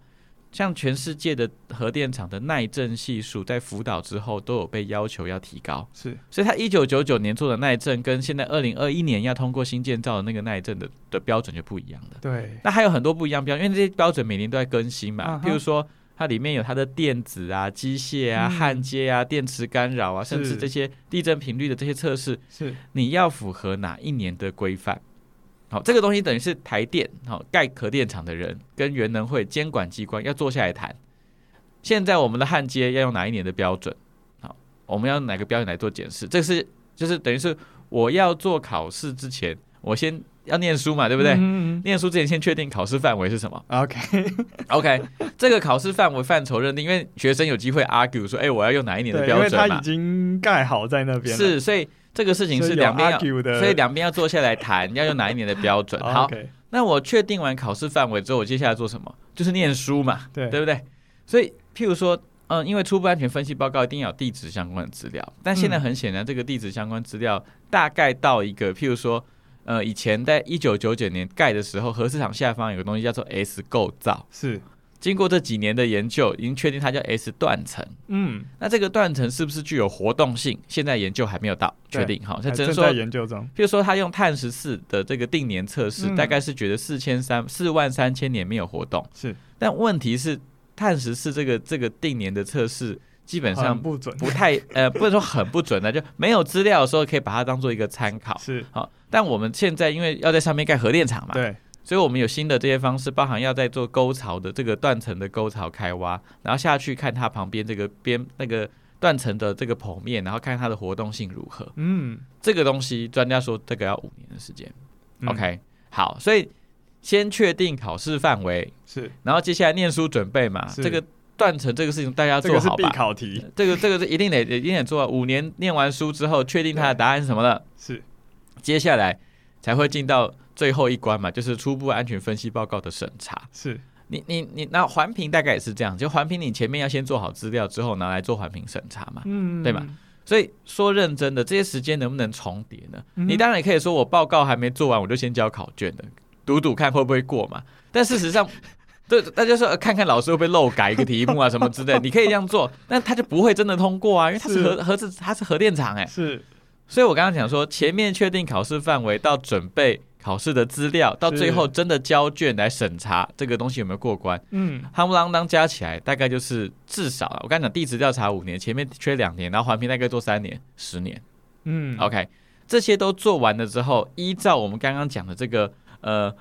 像全世界的核电厂的耐震系数，在福岛之后都有被要求要提高，是，所以他一九九九年做的耐震，跟现在二零二一年要通过新建造的那个耐震的的标准就不一样的。对，那还有很多不一样标准，因为这些标准每年都在更新嘛。啊、譬如说，它里面有它的电子啊、机械啊、焊接啊、电磁干扰啊，甚至这些地震频率的这些测试，是。你要符合哪一年的规范？好，这个东西等于是台电好盖核电厂的人跟原能会监管机关要坐下来谈。现在我们的焊接要用哪一年的标准？好，我们要用哪个标准来做检视？这是就是等于是我要做考试之前，我先要念书嘛，对不对？嗯嗯念书之前先确定考试范围是什么？OK OK，这个考试范围范畴认定，因为学生有机会 argue 说，哎，我要用哪一年的标准嘛？因为他已经盖好在那边。是，所以。这个事情是两边要，所以，两边要坐下来谈，要用哪一年的标准？好，那我确定完考试范围之后，我接下来做什么？就是念书嘛，对，对不对？所以，譬如说，嗯，因为初步安全分析报告一定要有地址相关的资料，但现在很显然，这个地址相关资料大概到一个，譬如说，呃，以前在一九九九年盖的时候，核市场下方有个东西叫做 S 构造，是。经过这几年的研究，已经确定它叫 S 断层。嗯，那这个断层是不是具有活动性？现在研究还没有到确定。好，它只能说在研究中。譬如说，他用碳十四的这个定年测试，嗯、大概是觉得四千三四万三千年没有活动。是，但问题是碳十四这个这个定年的测试基本上不准，不太 呃，不能说很不准的，就没有资料的时候可以把它当做一个参考。是，好，但我们现在因为要在上面盖核电厂嘛，对。所以我们有新的这些方式，包含要在做沟槽的这个断层的沟槽开挖，然后下去看它旁边这个边那个断层的这个剖面，然后看它的活动性如何。嗯，这个东西专家说这个要五年的时间。嗯、OK，好，所以先确定考试范围是，然后接下来念书准备嘛。这个断层这个事情大家做好吧。这个是必考题。这个这个是一定得一定得做。五年念完书之后，确定它的答案是什么了？是，接下来才会进到。最后一关嘛，就是初步安全分析报告的审查。是你你你，那环评大概也是这样，就环评你前面要先做好资料之后拿来做环评审查嘛，嗯，对吧？所以说认真的，这些时间能不能重叠呢？嗯、你当然也可以说我报告还没做完，我就先交考卷的，赌赌看会不会过嘛。但事实上，对，大家说看看老师会不会漏改一个题目啊什么之类，你可以这样做，但他就不会真的通过啊，因为他是核核子，他是核电厂哎、欸。是，所以我刚刚讲说，前面确定考试范围到准备。考试的资料到最后真的交卷来审查这个东西有没有过关？嗯，夯不啷当加起来大概就是至少我刚才讲地质调查五年，前面缺两年，然后环评大概做三年、十年。嗯，OK，这些都做完了之后，依照我们刚刚讲的这个呃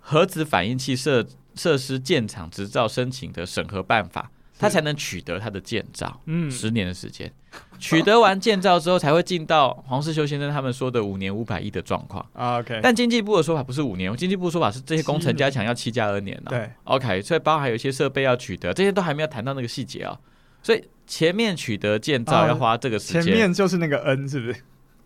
核子反应器设设施建厂执照申请的审核办法。他才能取得他的建造，嗯，十年的时间，取得完建造之后，才会进到黄世修先生他们说的五年五百亿的状况。OK，但经济部的说法不是五年，经济部的说法是这些工程加强要七加二年了。对，OK，所以包含还有一些设备要取得，这些都还没有谈到那个细节啊。所以前面取得建造要花这个时间，前面就是那个 N 是不是？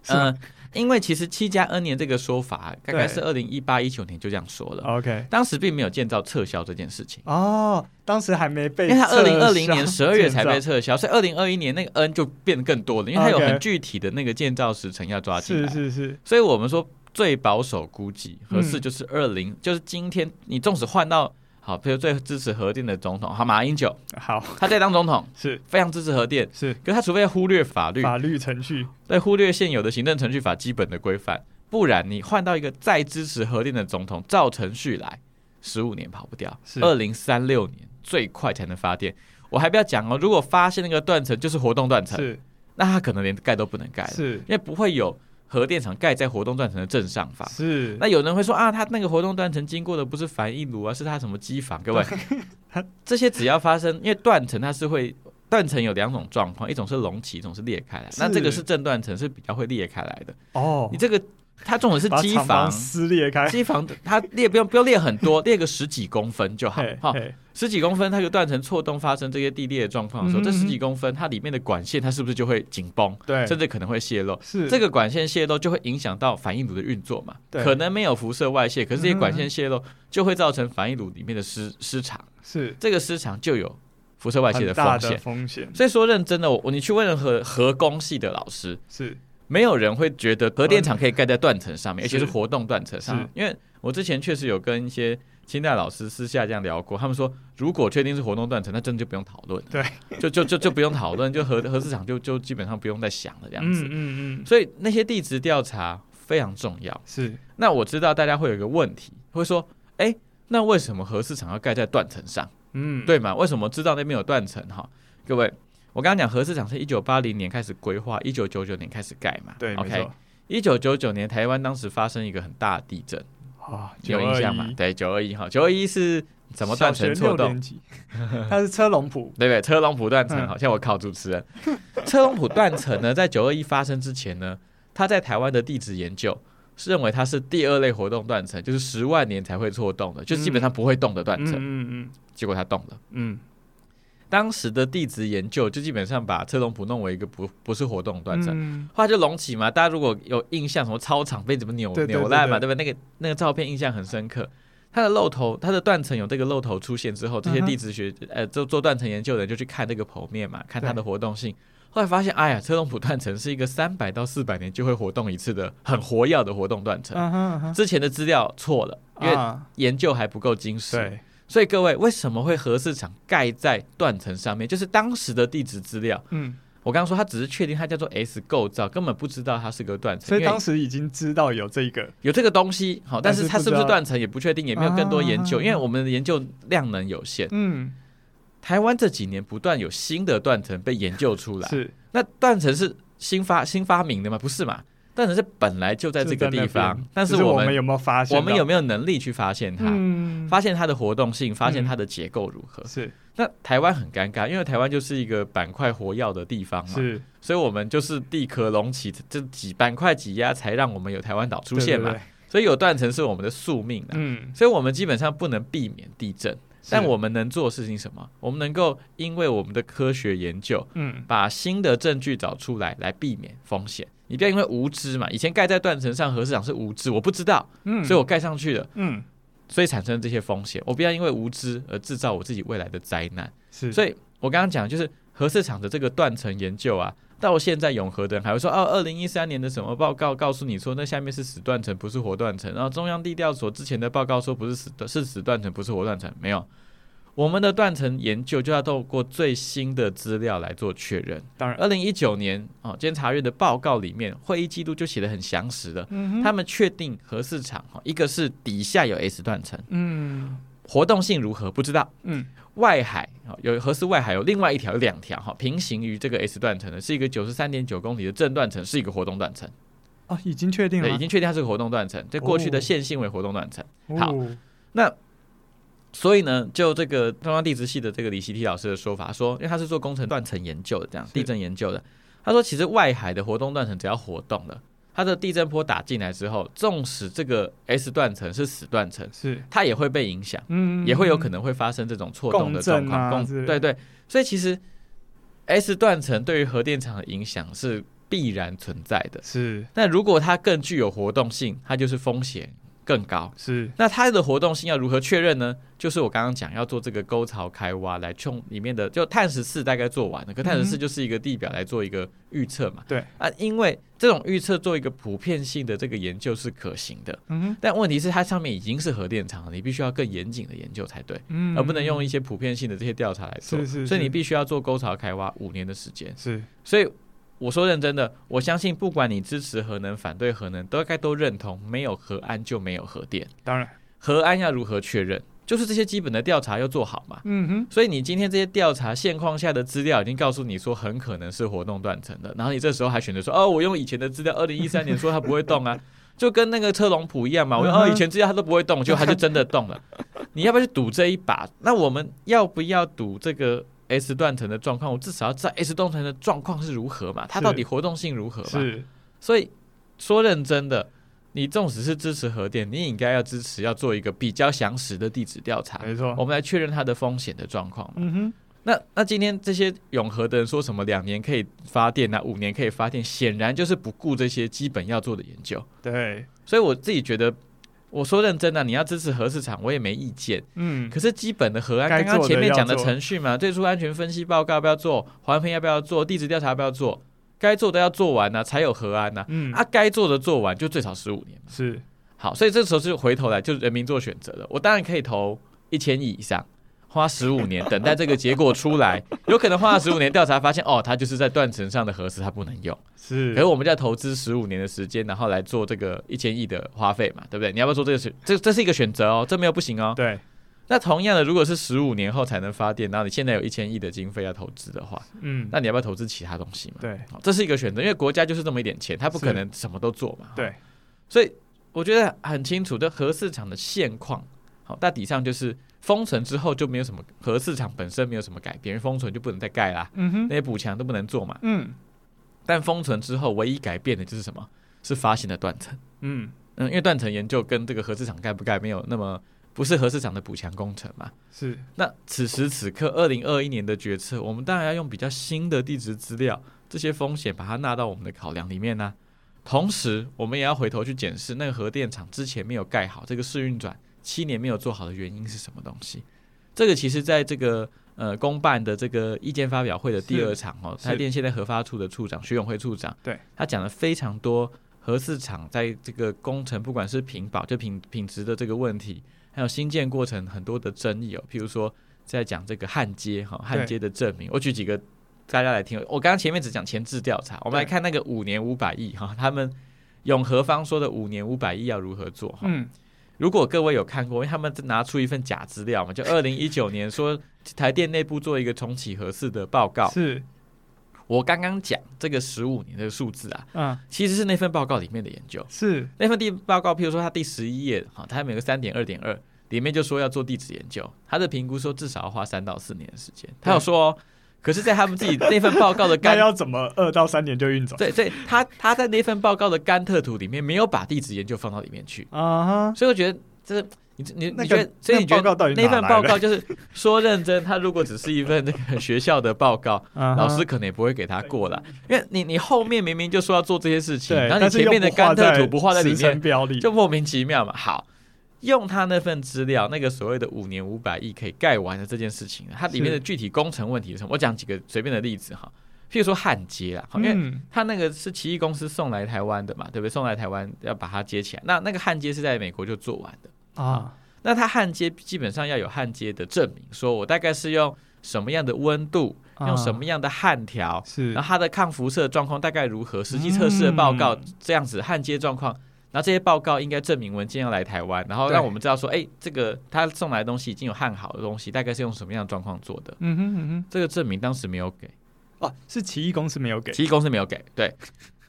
嗯。因为其实七加 N 年这个说法，大概是二零一八一九年就这样说了。OK，当时并没有建造撤销这件事情。哦，当时还没被，因为它二零二零年十二月才被撤销，所以二零二一年那个 N 就变得更多了，因为它有很具体的那个建造时程要抓进来。是是是。所以我们说最保守估计，合适就是二零、嗯，就是今天你纵使换到。好，比如最支持核电的总统，好，马英九，好，他在当总统 是。非常支持核电，是，可是他除非忽略法律、法律程序，对，忽略现有的行政程序法基本的规范，不然你换到一个再支持核电的总统，照程序来，十五年跑不掉，是。二零三六年最快才能发电。我还不要讲哦，如果发现那个断层就是活动断层，是，那他可能连盖都不能盖了，是。因为不会有。核电厂盖在活动断层的正上方，是。那有人会说啊，它那个活动断层经过的不是反应炉啊，是它什么机房？各位，这些只要发生，因为断层它是会断层有两种状况，一种是隆起，一种是裂开来。那这个是正断层，是比较会裂开来的。哦，你这个。它重点是机房撕裂开，机房它裂不用不用裂很多，裂个十几公分就好。好，十几公分，它就断层错动发生这些地裂的状况的时候，嗯、这十几公分它里面的管线它是不是就会紧绷？对，甚至可能会泄漏。是这个管线泄漏就会影响到反应炉的运作嘛？对，可能没有辐射外泄，可是这些管线泄漏就会造成反应炉里面的失失常。是这个失常就有辐射外泄的风险。风险。所以说认真的，我你去问任何核工系的老师是。没有人会觉得核电厂可以盖在断层上面，而且是活动断层上。因为我之前确实有跟一些清代老师私下这样聊过，他们说如果确定是活动断层，那真的就不用讨论，对，就就就就不用讨论，就核核市场就就基本上不用再想了这样子。嗯嗯嗯。所以那些地质调查非常重要。是。那我知道大家会有一个问题，会说，哎，那为什么核市场要盖在断层上？嗯，对吗？为什么知道那边有断层？哈，各位。我刚刚讲核四厂是一九八零年开始规划，一九九九年开始盖嘛。对，OK。一九九九年台湾当时发生一个很大的地震，啊，有印象吗？对，九二一哈，九二一是怎么断层错动？它是车龙埔，对不对？车龙埔断层，好像我考主持人。车龙埔断层呢，在九二一发生之前呢，他在台湾的地质研究是认为它是第二类活动断层，就是十万年才会错动的，就是基本上不会动的断层。嗯嗯。结果它动了。嗯。当时的地质研究就基本上把车龙埔弄为一个不不是活动断层，嗯、后来就隆起嘛。大家如果有印象，什么操场被怎么扭扭烂嘛，对不对？那个那个照片印象很深刻。它的漏头，它的断层有这个漏头出现之后，这些地质学、嗯、呃做做断层研究的人就去看这个剖面嘛，看它的活动性。后来发现，哎呀，车龙埔断层是一个三百到四百年就会活动一次的很活跃的活动断层。嗯嗯、之前的资料错了，因为研究还不够精实。对。所以各位，为什么会核市场盖在断层上面？就是当时的地质资料。嗯，我刚刚说他只是确定它叫做 S 构造，根本不知道它是个断层。所以当时已经知道有这个有这个东西，好，但是它是不是断层也不确定，也没有更多研究，因为我们的研究量能有限。嗯，台湾这几年不断有新的断层被研究出来，是那断层是新发新发明的吗？不是嘛？断层是本来就在这个地方，但是我们有没有发现？我们有没有能力去发现它？嗯、发现它的活动性，发现它的结构如何？是。那台湾很尴尬，因为台湾就是一个板块活跃的地方嘛，是。所以我们就是地壳隆起，这几板块挤压，才让我们有台湾岛出现嘛。对对对，所以有断层是我们的宿命啊。嗯。所以我们基本上不能避免地震。但我们能做的事情什么？我们能够因为我们的科学研究，嗯，把新的证据找出来，来避免风险。你不要因为无知嘛，以前盖在断层上，核市场是无知，我不知道，嗯，所以我盖上去了，嗯，所以产生这些风险。我不要因为无知而制造我自己未来的灾难。是，所以我刚刚讲就是核市场的这个断层研究啊，到现在永和的人还会说哦，二零一三年的什么报告告诉你说那下面是死断层，不是活断层。然后中央地调所之前的报告说不是死的，是死断层，不是活断层。没有，我们的断层研究就要透过最新的资料来做确认。当然，二零一九年哦，监察院的报告里面会议记录就写的很详实的，嗯、他们确定核市场哈，一个是底下有 S 断层，嗯，活动性如何不知道，嗯。外海有何是外海有另外一条有两条哈，平行于这个 S 断层的，是一个九十三点九公里的正断层，是一个活动断层。哦，已经确定了，已经确定它是个活动断层，在过去的线性为活动断层。哦、好，那所以呢，就这个中央地质系的这个李希提老师的说法说，因为他是做工程断层研究的，这样地震研究的，他说其实外海的活动断层只要活动了。它的地震波打进来之后，纵使这个 S 断层是死断层，是它也会被影响，嗯，也会有可能会发生这种错动的状况。共振啊，对对，所以其实 S 断层对于核电厂的影响是必然存在的。是，那如果它更具有活动性，它就是风险。更高。是，那它的活动性要如何确认呢？就是我刚刚讲要做这个沟槽开挖来冲里面的，就碳十四大概做完了，可碳十四就是一个地表来做一个预测嘛。对、嗯、啊，因为这种预测做一个普遍性的这个研究是可行的，嗯哼，但问题是它上面已经是核电厂了，你必须要更严谨的研究才对，嗯，而不能用一些普遍性的这些调查来做，是是是，所以你必须要做沟槽开挖五年的时间，是，所以。我说认真的，我相信不管你支持核能、反对核能，都该都认同，没有核安就没有核电。当然，核安要如何确认，就是这些基本的调查要做好嘛。嗯哼。所以你今天这些调查现况下的资料已经告诉你说很可能是活动断层的，然后你这时候还选择说哦，我用以前的资料，二零一三年说它不会动啊，就跟那个车龙普一样嘛。我用哦以前资料它都不会动，就它就真的动了。你要不要去赌这一把？那我们要不要赌这个？S 断层的状况，我至少要知道 S 断层的状况是如何嘛？它到底活动性如何嘛？是，所以说认真的，你纵使是支持核电，你也应该要支持要做一个比较详实的地质调查。没错，我们来确认它的风险的状况。嗯哼，那那今天这些永和的人说什么两年可以发电，那五年可以发电，显然就是不顾这些基本要做的研究。对，所以我自己觉得。我说认真的，你要支持核市场，我也没意见。嗯，可是基本的核安，刚刚前面讲的程序嘛，最初安全分析报告要不要做，环评要不要做，地质调查要不要做，该做的要做完呢、啊，才有核安呢、啊。嗯，啊，该做的做完就最少十五年。是，好，所以这时候就回头来，就是人民做选择了。我当然可以投一千亿以上。花十五年等待这个结果出来，有可能花了十五年调查发现，哦，它就是在断层上的核四，它不能用。是，可是我们就要投资十五年的时间，然后来做这个一千亿的花费嘛，对不对？你要不要做这个选？这这是一个选择哦，这没有不行哦。对。那同样的，如果是十五年后才能发电，然后你现在有一千亿的经费要投资的话，嗯，那你要不要投资其他东西嘛？对，这是一个选择，因为国家就是这么一点钱，它不可能什么都做嘛。对。所以我觉得很清楚，这核市场的现况，好，大体上就是。封存之后就没有什么核市场本身没有什么改变，封存就不能再盖啦，嗯哼，那些补强都不能做嘛，嗯。但封存之后唯一改变的就是什么？是发行的断层，嗯嗯，因为断层研究跟这个核市场盖不盖没有那么不是核市场的补强工程嘛，是。那此时此刻二零二一年的决策，我们当然要用比较新的地质资料，这些风险把它纳到我们的考量里面呢、啊。同时，我们也要回头去检视那个核电厂之前没有盖好这个试运转。七年没有做好的原因是什么东西？这个其实在这个呃公办的这个意见发表会的第二场哦，台电现在核发处的处长徐永辉处长，对，他讲了非常多核四厂在这个工程，不管是品保就品品质的这个问题，还有新建过程很多的争议哦，譬如说在讲这个焊接哈焊接的证明，我举几个大家来听。我刚刚前面只讲前置调查，我们来看那个五年五百亿哈，他们永和方说的五年五百亿要如何做哈？嗯。如果各位有看过，因为他们拿出一份假资料嘛，就二零一九年说台电内部做一个重启合适的报告。是，我刚刚讲这个十五年的数字啊，嗯，其实是那份报告里面的研究。是那份第报告，譬如说它第十一页，哈，它有个三点二点二，里面就说要做地质研究，它的评估说至少要花三到四年的时间。他有说。可是，在他们自己那份报告的干，要怎么二到三年就运走？对，所以他他在那份报告的甘特图里面没有把地质研究放到里面去啊。所以我觉得这是你你你觉得，所以你觉得那份报告就是说认真，他如果只是一份那个学校的报告，老师可能也不会给他过了，因为你你后面明明就说要做这些事情，然后你前面的甘特图不画在里面，就莫名其妙嘛。好。用他那份资料，那个所谓的五年五百亿可以盖完的这件事情，它里面的具体工程问题是什么？我讲几个随便的例子哈。譬如说焊接啦，因为嗯它那个是奇异公司送来台湾的嘛，对不对？送来台湾要把它接起来，那那个焊接是在美国就做完的啊，那它焊接基本上要有焊接的证明，说我大概是用什么样的温度，啊用什么样的焊条，是然后它的抗辐射状况大概如何，实际测试的报告、嗯这样子焊接状况。然后这些报告应该证明文件要来台湾，然后让我们知道说，哎，这个他送来的东西已经有焊好的东西，大概是用什么样的状况做的。嗯哼嗯哼，这个证明当时没有给，哦，是奇异公司没有给，奇异公司没有给。对，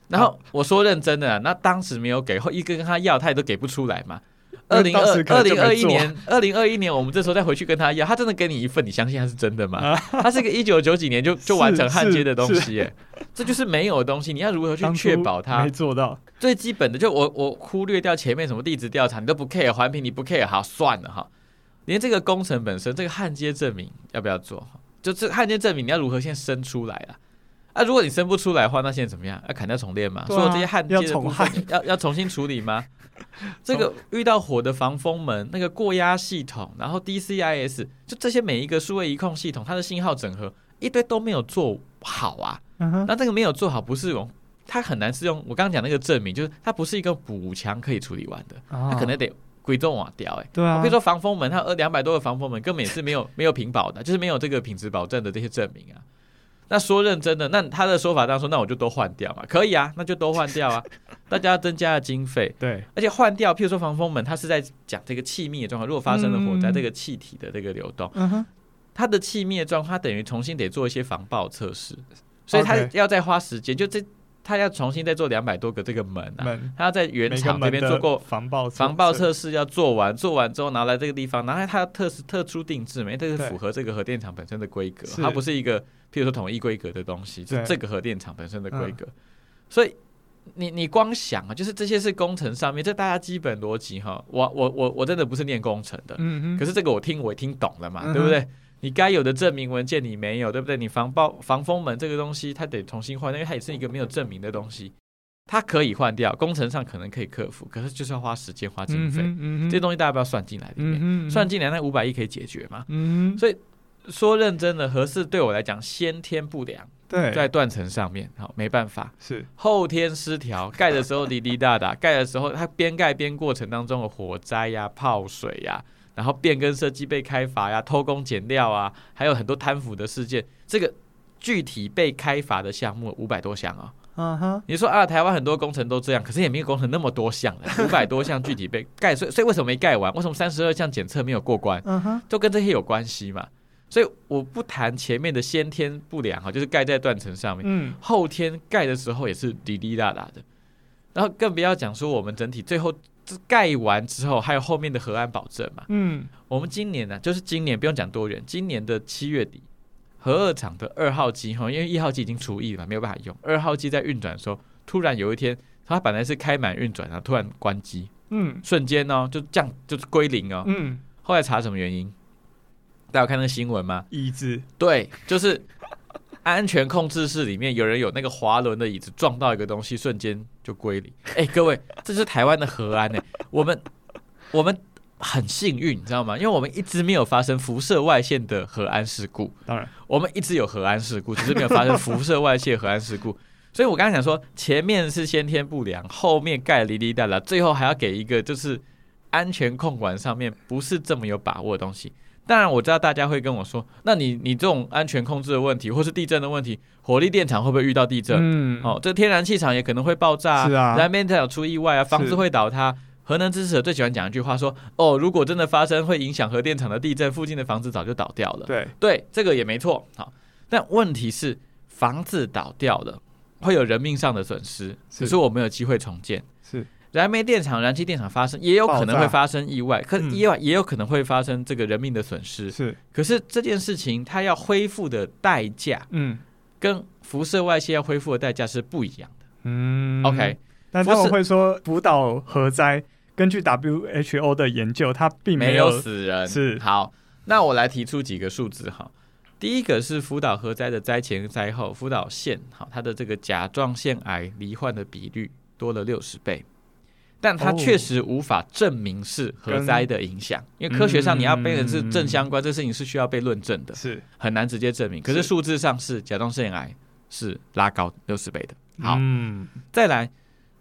然后我说认真的、啊，那当时没有给，后一个跟他要，他也都给不出来嘛。二零二二零二一年，二零二一年，我们这时候再回去跟他要，他真的给你一份，你相信他是真的吗？他是个一九九几年就 就完成焊接的东西，耶，这就是没有的东西，你要如何去确保他没做到？最基本的就我我忽略掉前面什么地质调查，你都不 care，环评你不 care，好算了哈。连这个工程本身，这个焊接证明要不要做？就这焊接证明你要如何先生出来啊？啊，如果你生不出来的话，那现在怎么样？要砍掉重练吗？所有这些焊接的部分要要重新处理吗？这个遇到火的防风门，那个过压系统，然后 DCIS，就这些每一个数位仪控系统，它的信号整合一堆都没有做好啊。那这个没有做好，不是用它很难是用我刚刚讲那个证明，就是它不是一个补强可以处理完的，它可能得归栋瓦掉。哎，对啊，比如说防风门，它有两百多个防风门，根本也是没有没有屏保的，就是没有这个品质保证的这些证明啊。那说认真的，那他的说法当中说，那我就都换掉嘛，可以啊，那就都换掉啊，大家要增加了经费，对，而且换掉，譬如说防风门，它是在讲这个气密的状况，如果发生了火灾，这个气体的这个流动，它的气密的状况，它等于重新得做一些防爆测试，所以它要再花时间，就这。他要重新再做两百多个这个门啊，他要在原厂这边做过防爆防爆测试，要做完，做完之后拿来这个地方，拿来他要特特殊定制，因为这个符合这个核电厂本身的规格，它不是一个譬如说统一规格的东西，是这个核电厂本身的规格。所以你你光想啊，就是这些是工程上面，这大家基本逻辑哈，我我我我真的不是念工程的，嗯嗯，可是这个我听我也听懂了嘛，对不对？你该有的证明文件你没有，对不对？你防爆防风门这个东西，它得重新换，因为它也是一个没有证明的东西，它可以换掉，工程上可能可以克服，可是就是要花时间花经费，嗯嗯、这些东西大家不要算进来里面，嗯、算进来那五百亿可以解决嘛？嗯、所以说认真的，合适对我来讲先天不良，对，在断层上面，好没办法，是。后天失调，盖的时候滴滴答答，盖的时候它边盖边过程当中的火灾呀、啊、泡水呀、啊。然后变更设计被开罚呀，偷工减料啊，还有很多贪腐的事件。这个具体被开罚的项目五百多项啊。嗯哼，你说啊，台湾很多工程都这样，可是也没有工程那么多项的，五百多项具体被盖，所以所以为什么没盖完？为什么三十二项检测没有过关？嗯哼，都跟这些有关系嘛。所以我不谈前面的先天不良哈，就是盖在断层上面，嗯，后天盖的时候也是滴滴答答的，然后更不要讲说我们整体最后。这盖完之后，还有后面的核安保证嘛？嗯，我们今年呢、啊，就是今年不用讲多远，今年的七月底，核二厂的二号机哈，因为一号机已经除役了嘛，没有办法用。二号机在运转的时候，突然有一天，它本来是开满运转，然后突然关机，嗯，瞬间哦，就降，就是归零哦，嗯。后来查什么原因？大家有看那个新闻吗？椅子，对，就是。安全控制室里面有人有那个滑轮的椅子撞到一个东西，瞬间就归零。哎，各位，这是台湾的核安呢。我们我们很幸运，你知道吗？因为我们一直没有发生辐射外泄的核安事故。当然，我们一直有核安事故，只是没有发生 辐射外泄核安事故。所以我刚才想说，前面是先天不良，后面盖哩哩哒哒，最后还要给一个就是安全控管上面不是这么有把握的东西。当然我知道大家会跟我说，那你你这种安全控制的问题，或是地震的问题，火力电厂会不会遇到地震？嗯，哦，这天然气厂也可能会爆炸，是啊，燃煤厂出意外啊，房子会倒塌。核能支持者最喜欢讲一句话说，哦，如果真的发生会影响核电厂的地震，附近的房子早就倒掉了。对对，这个也没错。好，但问题是房子倒掉了，会有人命上的损失，可是我没有机会重建。是。燃煤电厂、燃气电厂发生，也有可能会发生意外，可意外也有可能会发生这个人命的损失。是，可是这件事情它要恢复的代价，嗯，跟辐射外泄要恢复的代价是不一样的。嗯，OK，但他们会说福岛核灾，根据 WHO 的研究，它并没有，没有死人。是，好，那我来提出几个数字哈。第一个是福岛核灾的灾前灾后，福岛县好，它的这个甲状腺癌罹患的比率多了六十倍。但它确实无法证明是核灾的影响，因为科学上你要被人是正相关，这事情是需要被论证的，是很难直接证明。可是数字上是甲状腺癌是拉高六十倍的。好，嗯，再来，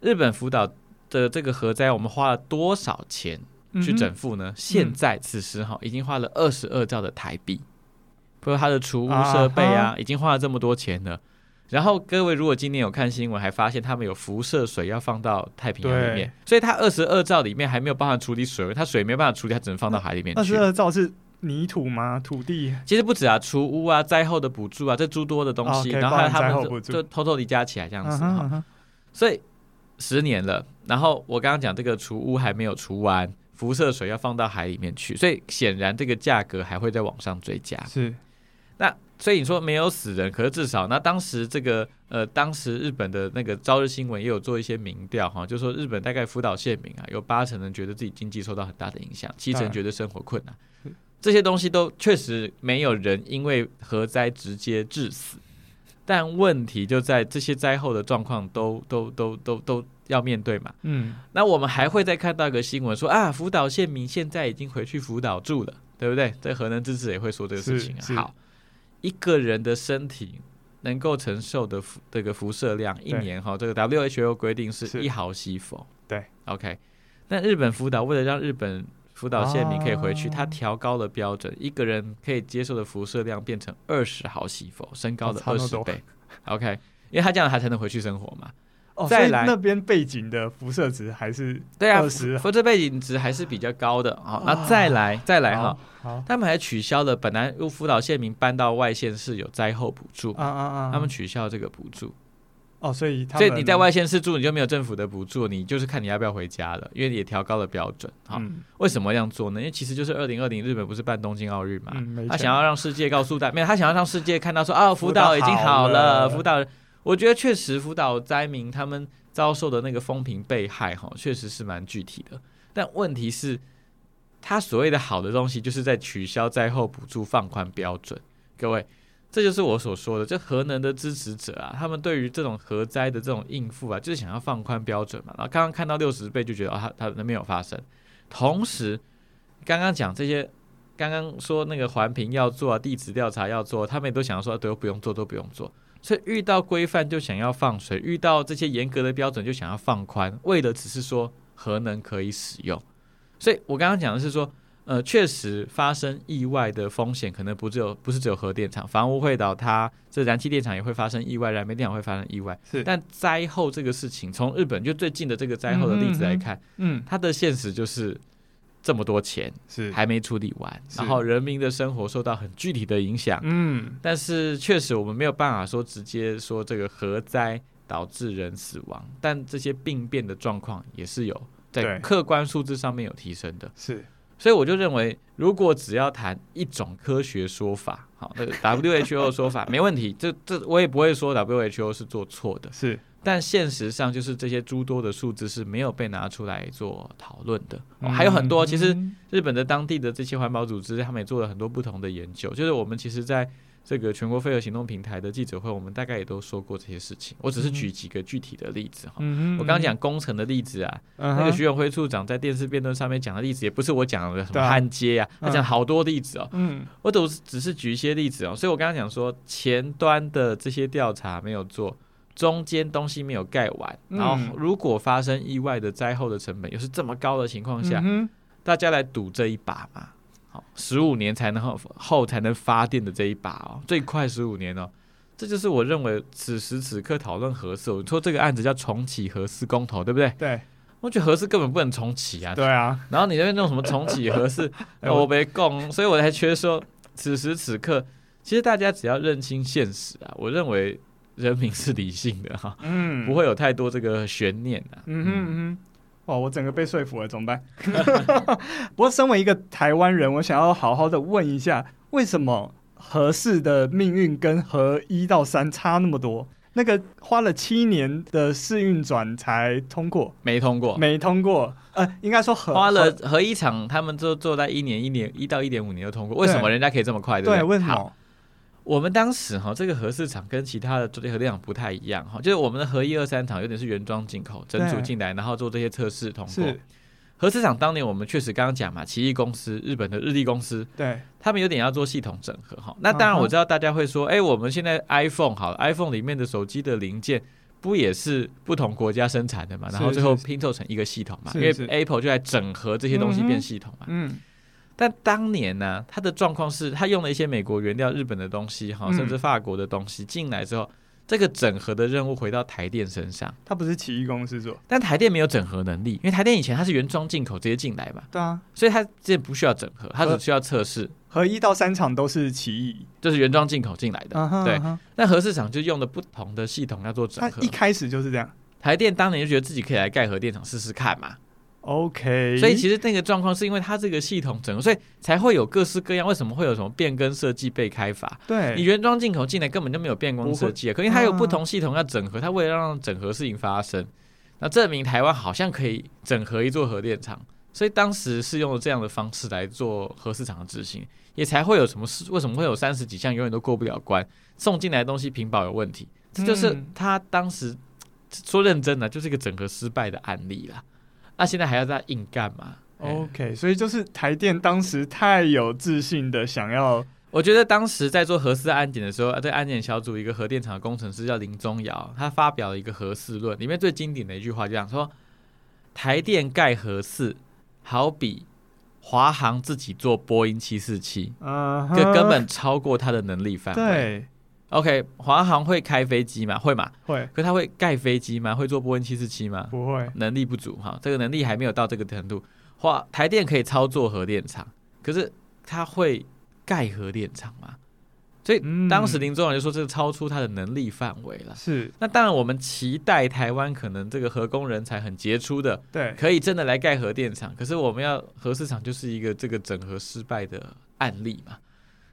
日本福岛的这个核灾，我们花了多少钱去整复呢？嗯、现在此时哈，已经花了二十二兆的台币，不过它的储物设备啊，啊已经花了这么多钱了。然后各位如果今年有看新闻，还发现他们有辐射水要放到太平洋里面，所以它二十二兆里面还没有办法处理水，它水没办法处理，它只能放到海里面去。二十二兆是泥土吗？土地？其实不止啊，除污啊，灾后的补助啊，这诸多的东西，哦、然后还有他们就偷偷地加起来这样子哈。Uh huh, uh huh. 所以十年了，然后我刚刚讲这个除污还没有除完，辐射水要放到海里面去，所以显然这个价格还会再往上追加。是，那。所以你说没有死人，可是至少那当时这个呃，当时日本的那个朝日新闻也有做一些民调哈，就说日本大概福岛县民啊，有八成人觉得自己经济受到很大的影响，七成觉得生活困难，这些东西都确实没有人因为核灾直接致死，但问题就在这些灾后的状况都都都都都要面对嘛。嗯，那我们还会再看到一个新闻说啊，福岛县民现在已经回去福岛住了，对不对？这核能支持也会说这个事情啊。好。一个人的身体能够承受的辐这个辐射量，一年哈，这个 WHO 规定是一毫西弗。对，OK。那日本福岛为了让日本福岛县民可以回去，他调高了标准，一个人可以接受的辐射量变成二十毫西弗，升高的二十倍。OK，因为他这样他才能回去生活嘛。哦，再来那边背景的辐射值还是对啊，辐射背景值还是比较高的啊。那再来再来哈。好他们还取消了本来由福岛县民搬到外县市有灾后补助，啊啊啊他们取消这个补助。哦，所以所以你在外县市住你就没有政府的补助，你就是看你要不要回家了，因为也调高了标准。好，嗯、为什么这样做呢？因为其实就是二零二零日本不是办东京奥运嘛，嗯、他想要让世界告诉大家，没有他想要让世界看到说啊，福岛已经好了，福岛，我觉得确实福岛灾民他们遭受的那个风评被害哈，确实是蛮具体的，但问题是。他所谓的好的东西，就是在取消灾后补助、放宽标准。各位，这就是我所说的，这核能的支持者啊，他们对于这种核灾的这种应付啊，就是想要放宽标准嘛。然后刚刚看到六十倍，就觉得啊，它它没有发生。同时，刚刚讲这些，刚刚说那个环评要做啊，地质调查要做，他们也都想说都不用做，都不用做。所以遇到规范就想要放水，遇到这些严格的标准就想要放宽，为的只是说核能可以使用。所以我刚刚讲的是说，呃，确实发生意外的风险可能不只有不是只有核电厂，房屋会倒塌，这燃气电厂也会发生意外，燃煤电厂会发生意外。是，但灾后这个事情，从日本就最近的这个灾后的例子来看，嗯，嗯，它的现实就是这么多钱是。还没处理完，然后人民的生活受到很具体的影响。嗯，但是确实我们没有办法说直接说这个核灾导致人死亡，但这些病变的状况也是有。在客观数字上面有提升的，是，所以我就认为，如果只要谈一种科学说法，好，那个 WHO 的说法 没问题，这这我也不会说 WHO 是做错的，是，但现实上就是这些诸多的数字是没有被拿出来做讨论的，哦，还有很多，其实日本的当地的这些环保组织，他们也做了很多不同的研究，就是我们其实，在。这个全国废核行动平台的记者会，我们大概也都说过这些事情。我只是举几个具体的例子哈。嗯、我刚刚讲工程的例子啊，嗯、那个徐永辉处长在电视辩论上面讲的例子，也不是我讲的什么焊接啊，啊他讲好多例子哦。嗯，我都是只是举一些例子哦。所以我刚刚讲说，前端的这些调查没有做，中间东西没有盖完，然后如果发生意外的灾后的成本又是这么高的情况下，嗯、大家来赌这一把嘛。好，十五年才能后后才能发电的这一把哦，最快十五年哦，这就是我认为此时此刻讨论核四，我说这个案子叫重启核四公投，对不对？对，我觉得核四根本不能重启啊。对啊，然后你那边弄什么重启核四，我没供，所以我才觉得说此时此刻，其实大家只要认清现实啊，我认为人民是理性的哈，嗯，不会有太多这个悬念啊。嗯哼嗯哼。哦，我整个被说服了，怎么办？不过，身为一个台湾人，我想要好好的问一下，为什么合适的命运跟核一到三差那么多？那个花了七年的试运转才通过，没通过，没通过。呃，应该说核花了核一场，他们就做在一年、一年一到一点五年就通过，为什么人家可以这么快？对，对，为什么？我们当时哈，这个核市场跟其他的核电厂不太一样哈，就是我们的核一二三厂有点是原装进口，整组进来，然后做这些测试通过。核市场当年我们确实刚刚讲嘛，奇异公司、日本的日立公司，对，他们有点要做系统整合哈。那当然我知道大家会说，哎、uh 我们现在 iPhone 好，iPhone 里面的手机的零件不也是不同国家生产的嘛？然后最后拼凑成一个系统嘛？是是因为 Apple 就在整合这些东西变系统嘛。嗯。但当年呢、啊，它的状况是，他用了一些美国原料、日本的东西哈，甚至法国的东西进来之后。这个整合的任务回到台电身上，他不是奇异公司做，但台电没有整合能力，因为台电以前它是原装进口直接进来嘛，对啊，所以它这不需要整合，它只需要测试。核一到三厂都是奇异，就是原装进口进来的，uh huh, 对。那、uh huh. 核四厂就用的不同的系统要做整合，一开始就是这样。台电当年就觉得自己可以来盖核电厂试试看嘛。OK，所以其实那个状况是因为它这个系统整个，所以才会有各式各样。为什么会有什么变更设计被开发？对，你原装进口进来根本就没有变更设计啊，可是它有不同系统要整合，它为了让整合事情发生，那证明台湾好像可以整合一座核电厂，所以当时是用了这样的方式来做核市场的执行，也才会有什么事？为什么会有三十几项永远都过不了关？送进来的东西屏保有问题，这就是他当时说认真的，就是一个整合失败的案例啦。那、啊、现在还要再硬干嘛？OK，所以就是台电当时太有自信的想要，我觉得当时在做核四安检的时候，啊，这安检小组一个核电厂的工程师叫林宗尧，他发表了一个核四论，里面最经典的一句话就讲说，台电盖核四好比华航自己做波音七四七，嗯，这根本超过他的能力范围。对。OK，华航会开飞机吗？会嘛？会。可他会盖飞机吗？会做波音七四七吗？不会，能力不足哈，这个能力还没有到这个程度。华台电可以操作核电厂，可是他会盖核电厂吗？所以当时林宗远就说这个超出他的能力范围了。是。那当然，我们期待台湾可能这个核工人才很杰出的，对，可以真的来盖核电厂。可是我们要核四厂就是一个这个整合失败的案例嘛。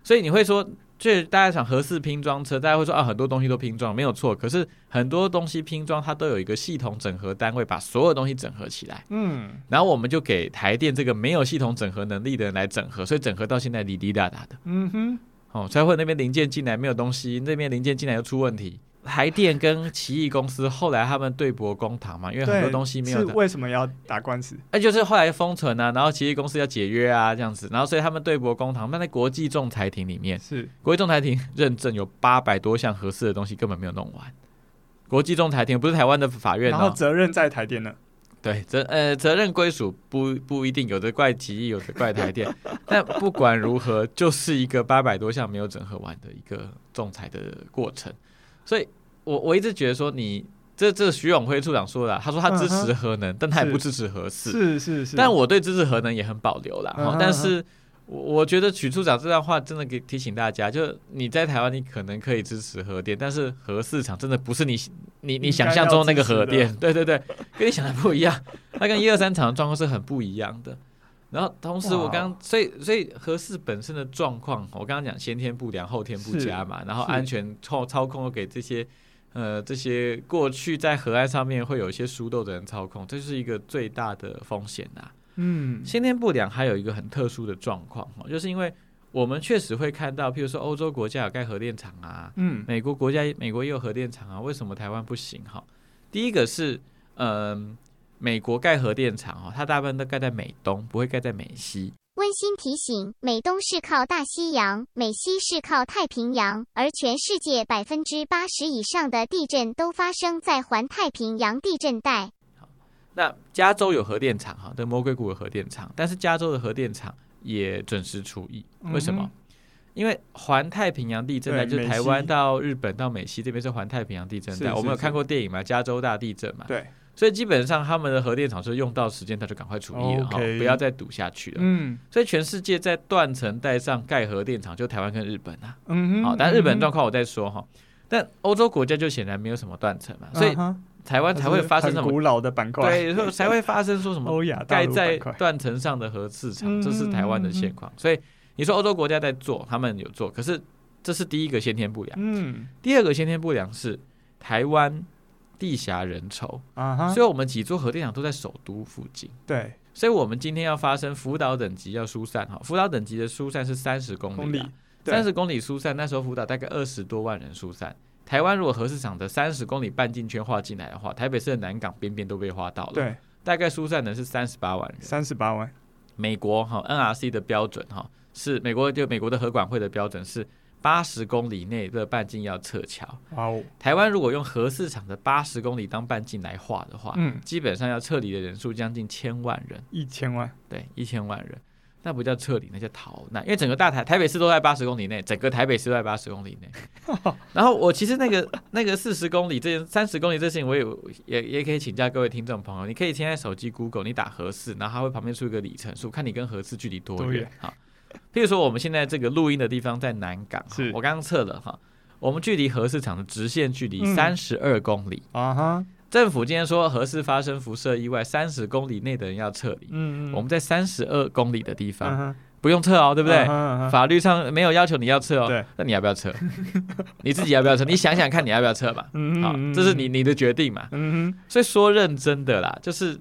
所以你会说。就大家想合适拼装车，大家会说啊，很多东西都拼装没有错。可是很多东西拼装，它都有一个系统整合单位，把所有东西整合起来。嗯，然后我们就给台电这个没有系统整合能力的人来整合，所以整合到现在滴滴答答的。嗯哼，哦，才会那边零件进来没有东西，那边零件进来又出问题。台电跟奇异公司后来他们对簿公堂嘛，因为很多东西没有。是为什么要打官司？哎，就是后来封存啊，然后奇异公司要解约啊，这样子，然后所以他们对簿公堂。那在国际仲裁庭里面，是国际仲裁庭认证有八百多项合适的东西根本没有弄完。国际仲裁庭不是台湾的法院，然后责任在台电呢？对，责呃责任归属不不一定，有的怪奇异，有的怪台电。但不管如何，就是一个八百多项没有整合完的一个仲裁的过程，所以。我我一直觉得说你这这徐永辉处长说的，他说他支持核能，uh huh. 但他也不支持核四，是是是。但我对支持核能也很保留啦。Uh. 但是我我觉得许处长这段话真的给提醒大家，就你在台湾你可能可以支持核电，但是核四厂真的不是你你你想象中那个核电，对对对，跟你想的不一样，它跟一二三厂的状况是很不一样的。然后同时我刚所以所以核四本身的状况，我刚刚讲先天不良后天不佳嘛，然后安全操操控又给这些。呃，这些过去在河岸上面会有一些疏漏的人操控，这是一个最大的风险呐、啊。嗯，先天不良还有一个很特殊的状况哈，就是因为我们确实会看到，譬如说欧洲国家有盖核电厂啊，嗯，美国国家美国也有核电厂啊，为什么台湾不行哈？第一个是，嗯、呃，美国盖核电厂哈，它大部分都盖在美东，不会盖在美西。温馨提醒：美东是靠大西洋，美西是靠太平洋，而全世界百分之八十以上的地震都发生在环太平洋地震带。好，那加州有核电厂哈，的魔鬼谷有核电厂，但是加州的核电厂也准时除役，为什么？嗯、因为环太平洋地震带就是台湾到日本到美西这边是环太平洋地震带，我们有看过电影嘛？加州大地震嘛？对。所以基本上他们的核电厂是用到时间，他就赶快处理了哈.不要再堵下去了。嗯，所以全世界在断层带上盖核电厂，就台湾跟日本啊。嗯哼。好，但日本状况我再说哈。但欧洲国家就显然没有什么断层嘛，所以台湾才会发生什么古老的板块，对，才会发生说什么 欧亚盖在断层上的核市场，这是台湾的现况。所以你说欧洲国家在做，他们有做，可是这是第一个先天不良。嗯。第二个先天不良是台湾。地狭人稠啊，uh huh. 所以我们几座核电厂都在首都附近。对，所以我们今天要发生福岛等级要疏散哈，福岛等级的疏散是三十公里，公里，三十公里疏散，那时候福岛大概二十多万人疏散。台湾如果核市场的三十公里半径圈划进来的话，台北市的南港边边都被划到了。对，大概疏散的是三十八万人。三十八万。美国哈 NRC 的标准哈是美国就美国的核管会的标准是八十公里内的半径要撤侨。哇哦！台湾如果用核市场的八十公里当半径来画的话，嗯，基本上要撤离的人数将近千万人。一千万。对，一千万人。那不叫撤离，那叫逃难。因为整个大台台北市都在八十公里内，整个台北市都在八十公里内。然后我其实那个那个四十公里这三十公里这事情，我也也也可以请教各位听众朋友，你可以现在手机 Google，你打合适，然后它会旁边出一个里程数，看你跟合适距离多远。好，譬如说我们现在这个录音的地方在南港，是我刚刚测了哈，我们距离核市场的直线距离三十二公里。啊哈、嗯。政府今天说核四发生辐射意外，三十公里内的人要撤离。嗯嗯，我们在三十二公里的地方、uh. 不用撤哦，对不对？Uh uh. 法律上没有要求你要撤哦。对，那你要不要撤？你自己要不要撤？你想想看，你要不要撤吧？嗯好，这是你你的决定嘛。嗯，所以说认真的啦，就是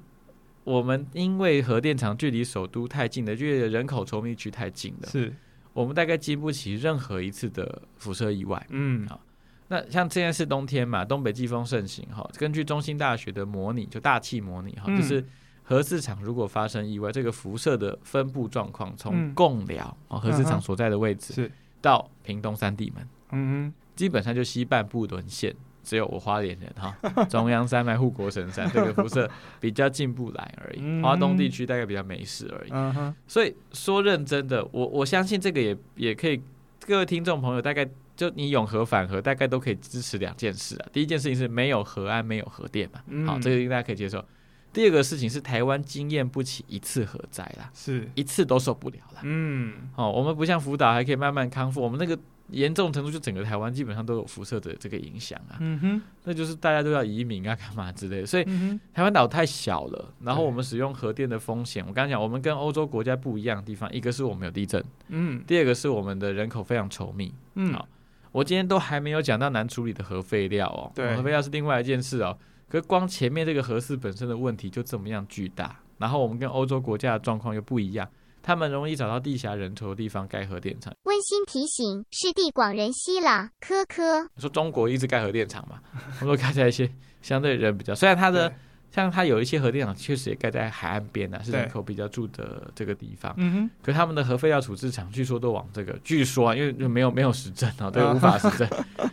我们因为核电厂距离首都太近了，距离人口稠密区太近了，是。我们大概经不起任何一次的辐射意外。嗯，好。那像现在是冬天嘛，东北季风盛行哈。根据中兴大学的模拟，就大气模拟哈，就是核四厂如果发生意外，这个辐射的分布状况，从贡寮啊核四厂所在的位置，是。到屏东三地门，嗯基本上就西半部沦陷，只有我花莲人哈，中央山脉护国神山这个辐射比较进不来而已，华东地区大概比较没事而已。所以说认真的，我我相信这个也也可以，各位听众朋友大概。就你永和反核，大概都可以支持两件事啊。第一件事情是没有核安，没有核电嘛，嗯、好，这个大家可以接受。第二个事情是台湾经验不起一次核灾啦，是一次都受不了了。嗯，好，我们不像福岛还可以慢慢康复，我们那个严重程度就整个台湾基本上都有辐射的这个影响啊。嗯哼，那就是大家都要移民啊，干嘛之类的。所以、嗯、台湾岛太小了，然后我们使用核电的风险，我刚刚讲，我们跟欧洲国家不一样的地方，一个是我们有地震，嗯，第二个是我们的人口非常稠密，嗯，好。我今天都还没有讲到难处理的核废料哦，对，核废料是另外一件事哦。可是光前面这个核四本身的问题就这么样巨大，然后我们跟欧洲国家的状况又不一样，他们容易找到地狭人稠的地方盖核电厂。温馨提醒：是地广人稀了，科科。你说中国一直盖核电厂嘛？我们都盖在一些相对人比较，虽然它的。像它有一些核电厂，确实也盖在海岸边啊，是人口比较住的这个地方。嗯哼。可他们的核废料处置厂，据说都往这个，据说啊，因为没有没有实证啊，对，无法实证。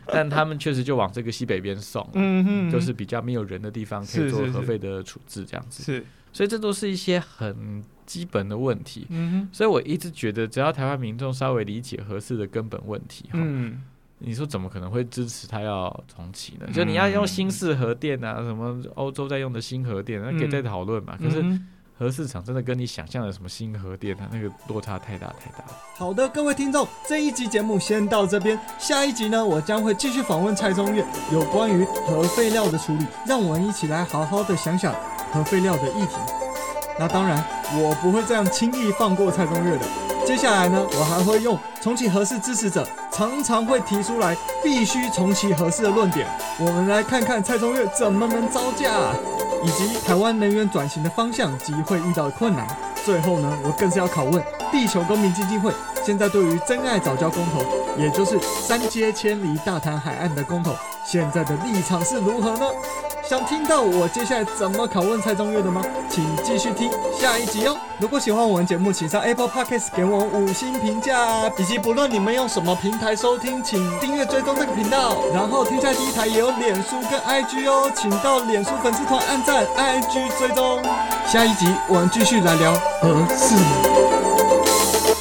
但他们确实就往这个西北边送，嗯哼，就是比较没有人的地方，可以做核废的处置这样子。是。所以这都是一些很基本的问题。所以我一直觉得，只要台湾民众稍微理解合适的根本问题，嗯。你说怎么可能会支持他要重启呢？就你要用新式核电啊，什么欧洲在用的新核电，那可以再讨论嘛。可是核市场真的跟你想象的什么新核电啊，那个落差太大太大。好的，各位听众，这一集节目先到这边，下一集呢，我将会继续访问蔡宗岳，有关于核废料的处理，让我们一起来好好的想想核废料的议题。那当然，我不会这样轻易放过蔡宗岳的。接下来呢，我还会用重启核四支持者常常会提出来必须重启核四的论点，我们来看看蔡中岳怎么能招架，以及台湾能源转型的方向及会遇到的困难。最后呢，我更是要拷问地球公民基金会，现在对于真爱早教公投，也就是三接迁离大潭海岸的公投，现在的立场是如何呢？想听到我接下来怎么拷问蔡中岳的吗？请继续听下一集哦。如果喜欢我们节目，请上 Apple Podcast 给我五星评价，以及不论你们用什么平台收听，请订阅追踪这个频道。然后天下第一台也有脸书跟 IG 哦，请到脸书粉丝团按赞，IG 追踪。下一集我们继续来聊核四。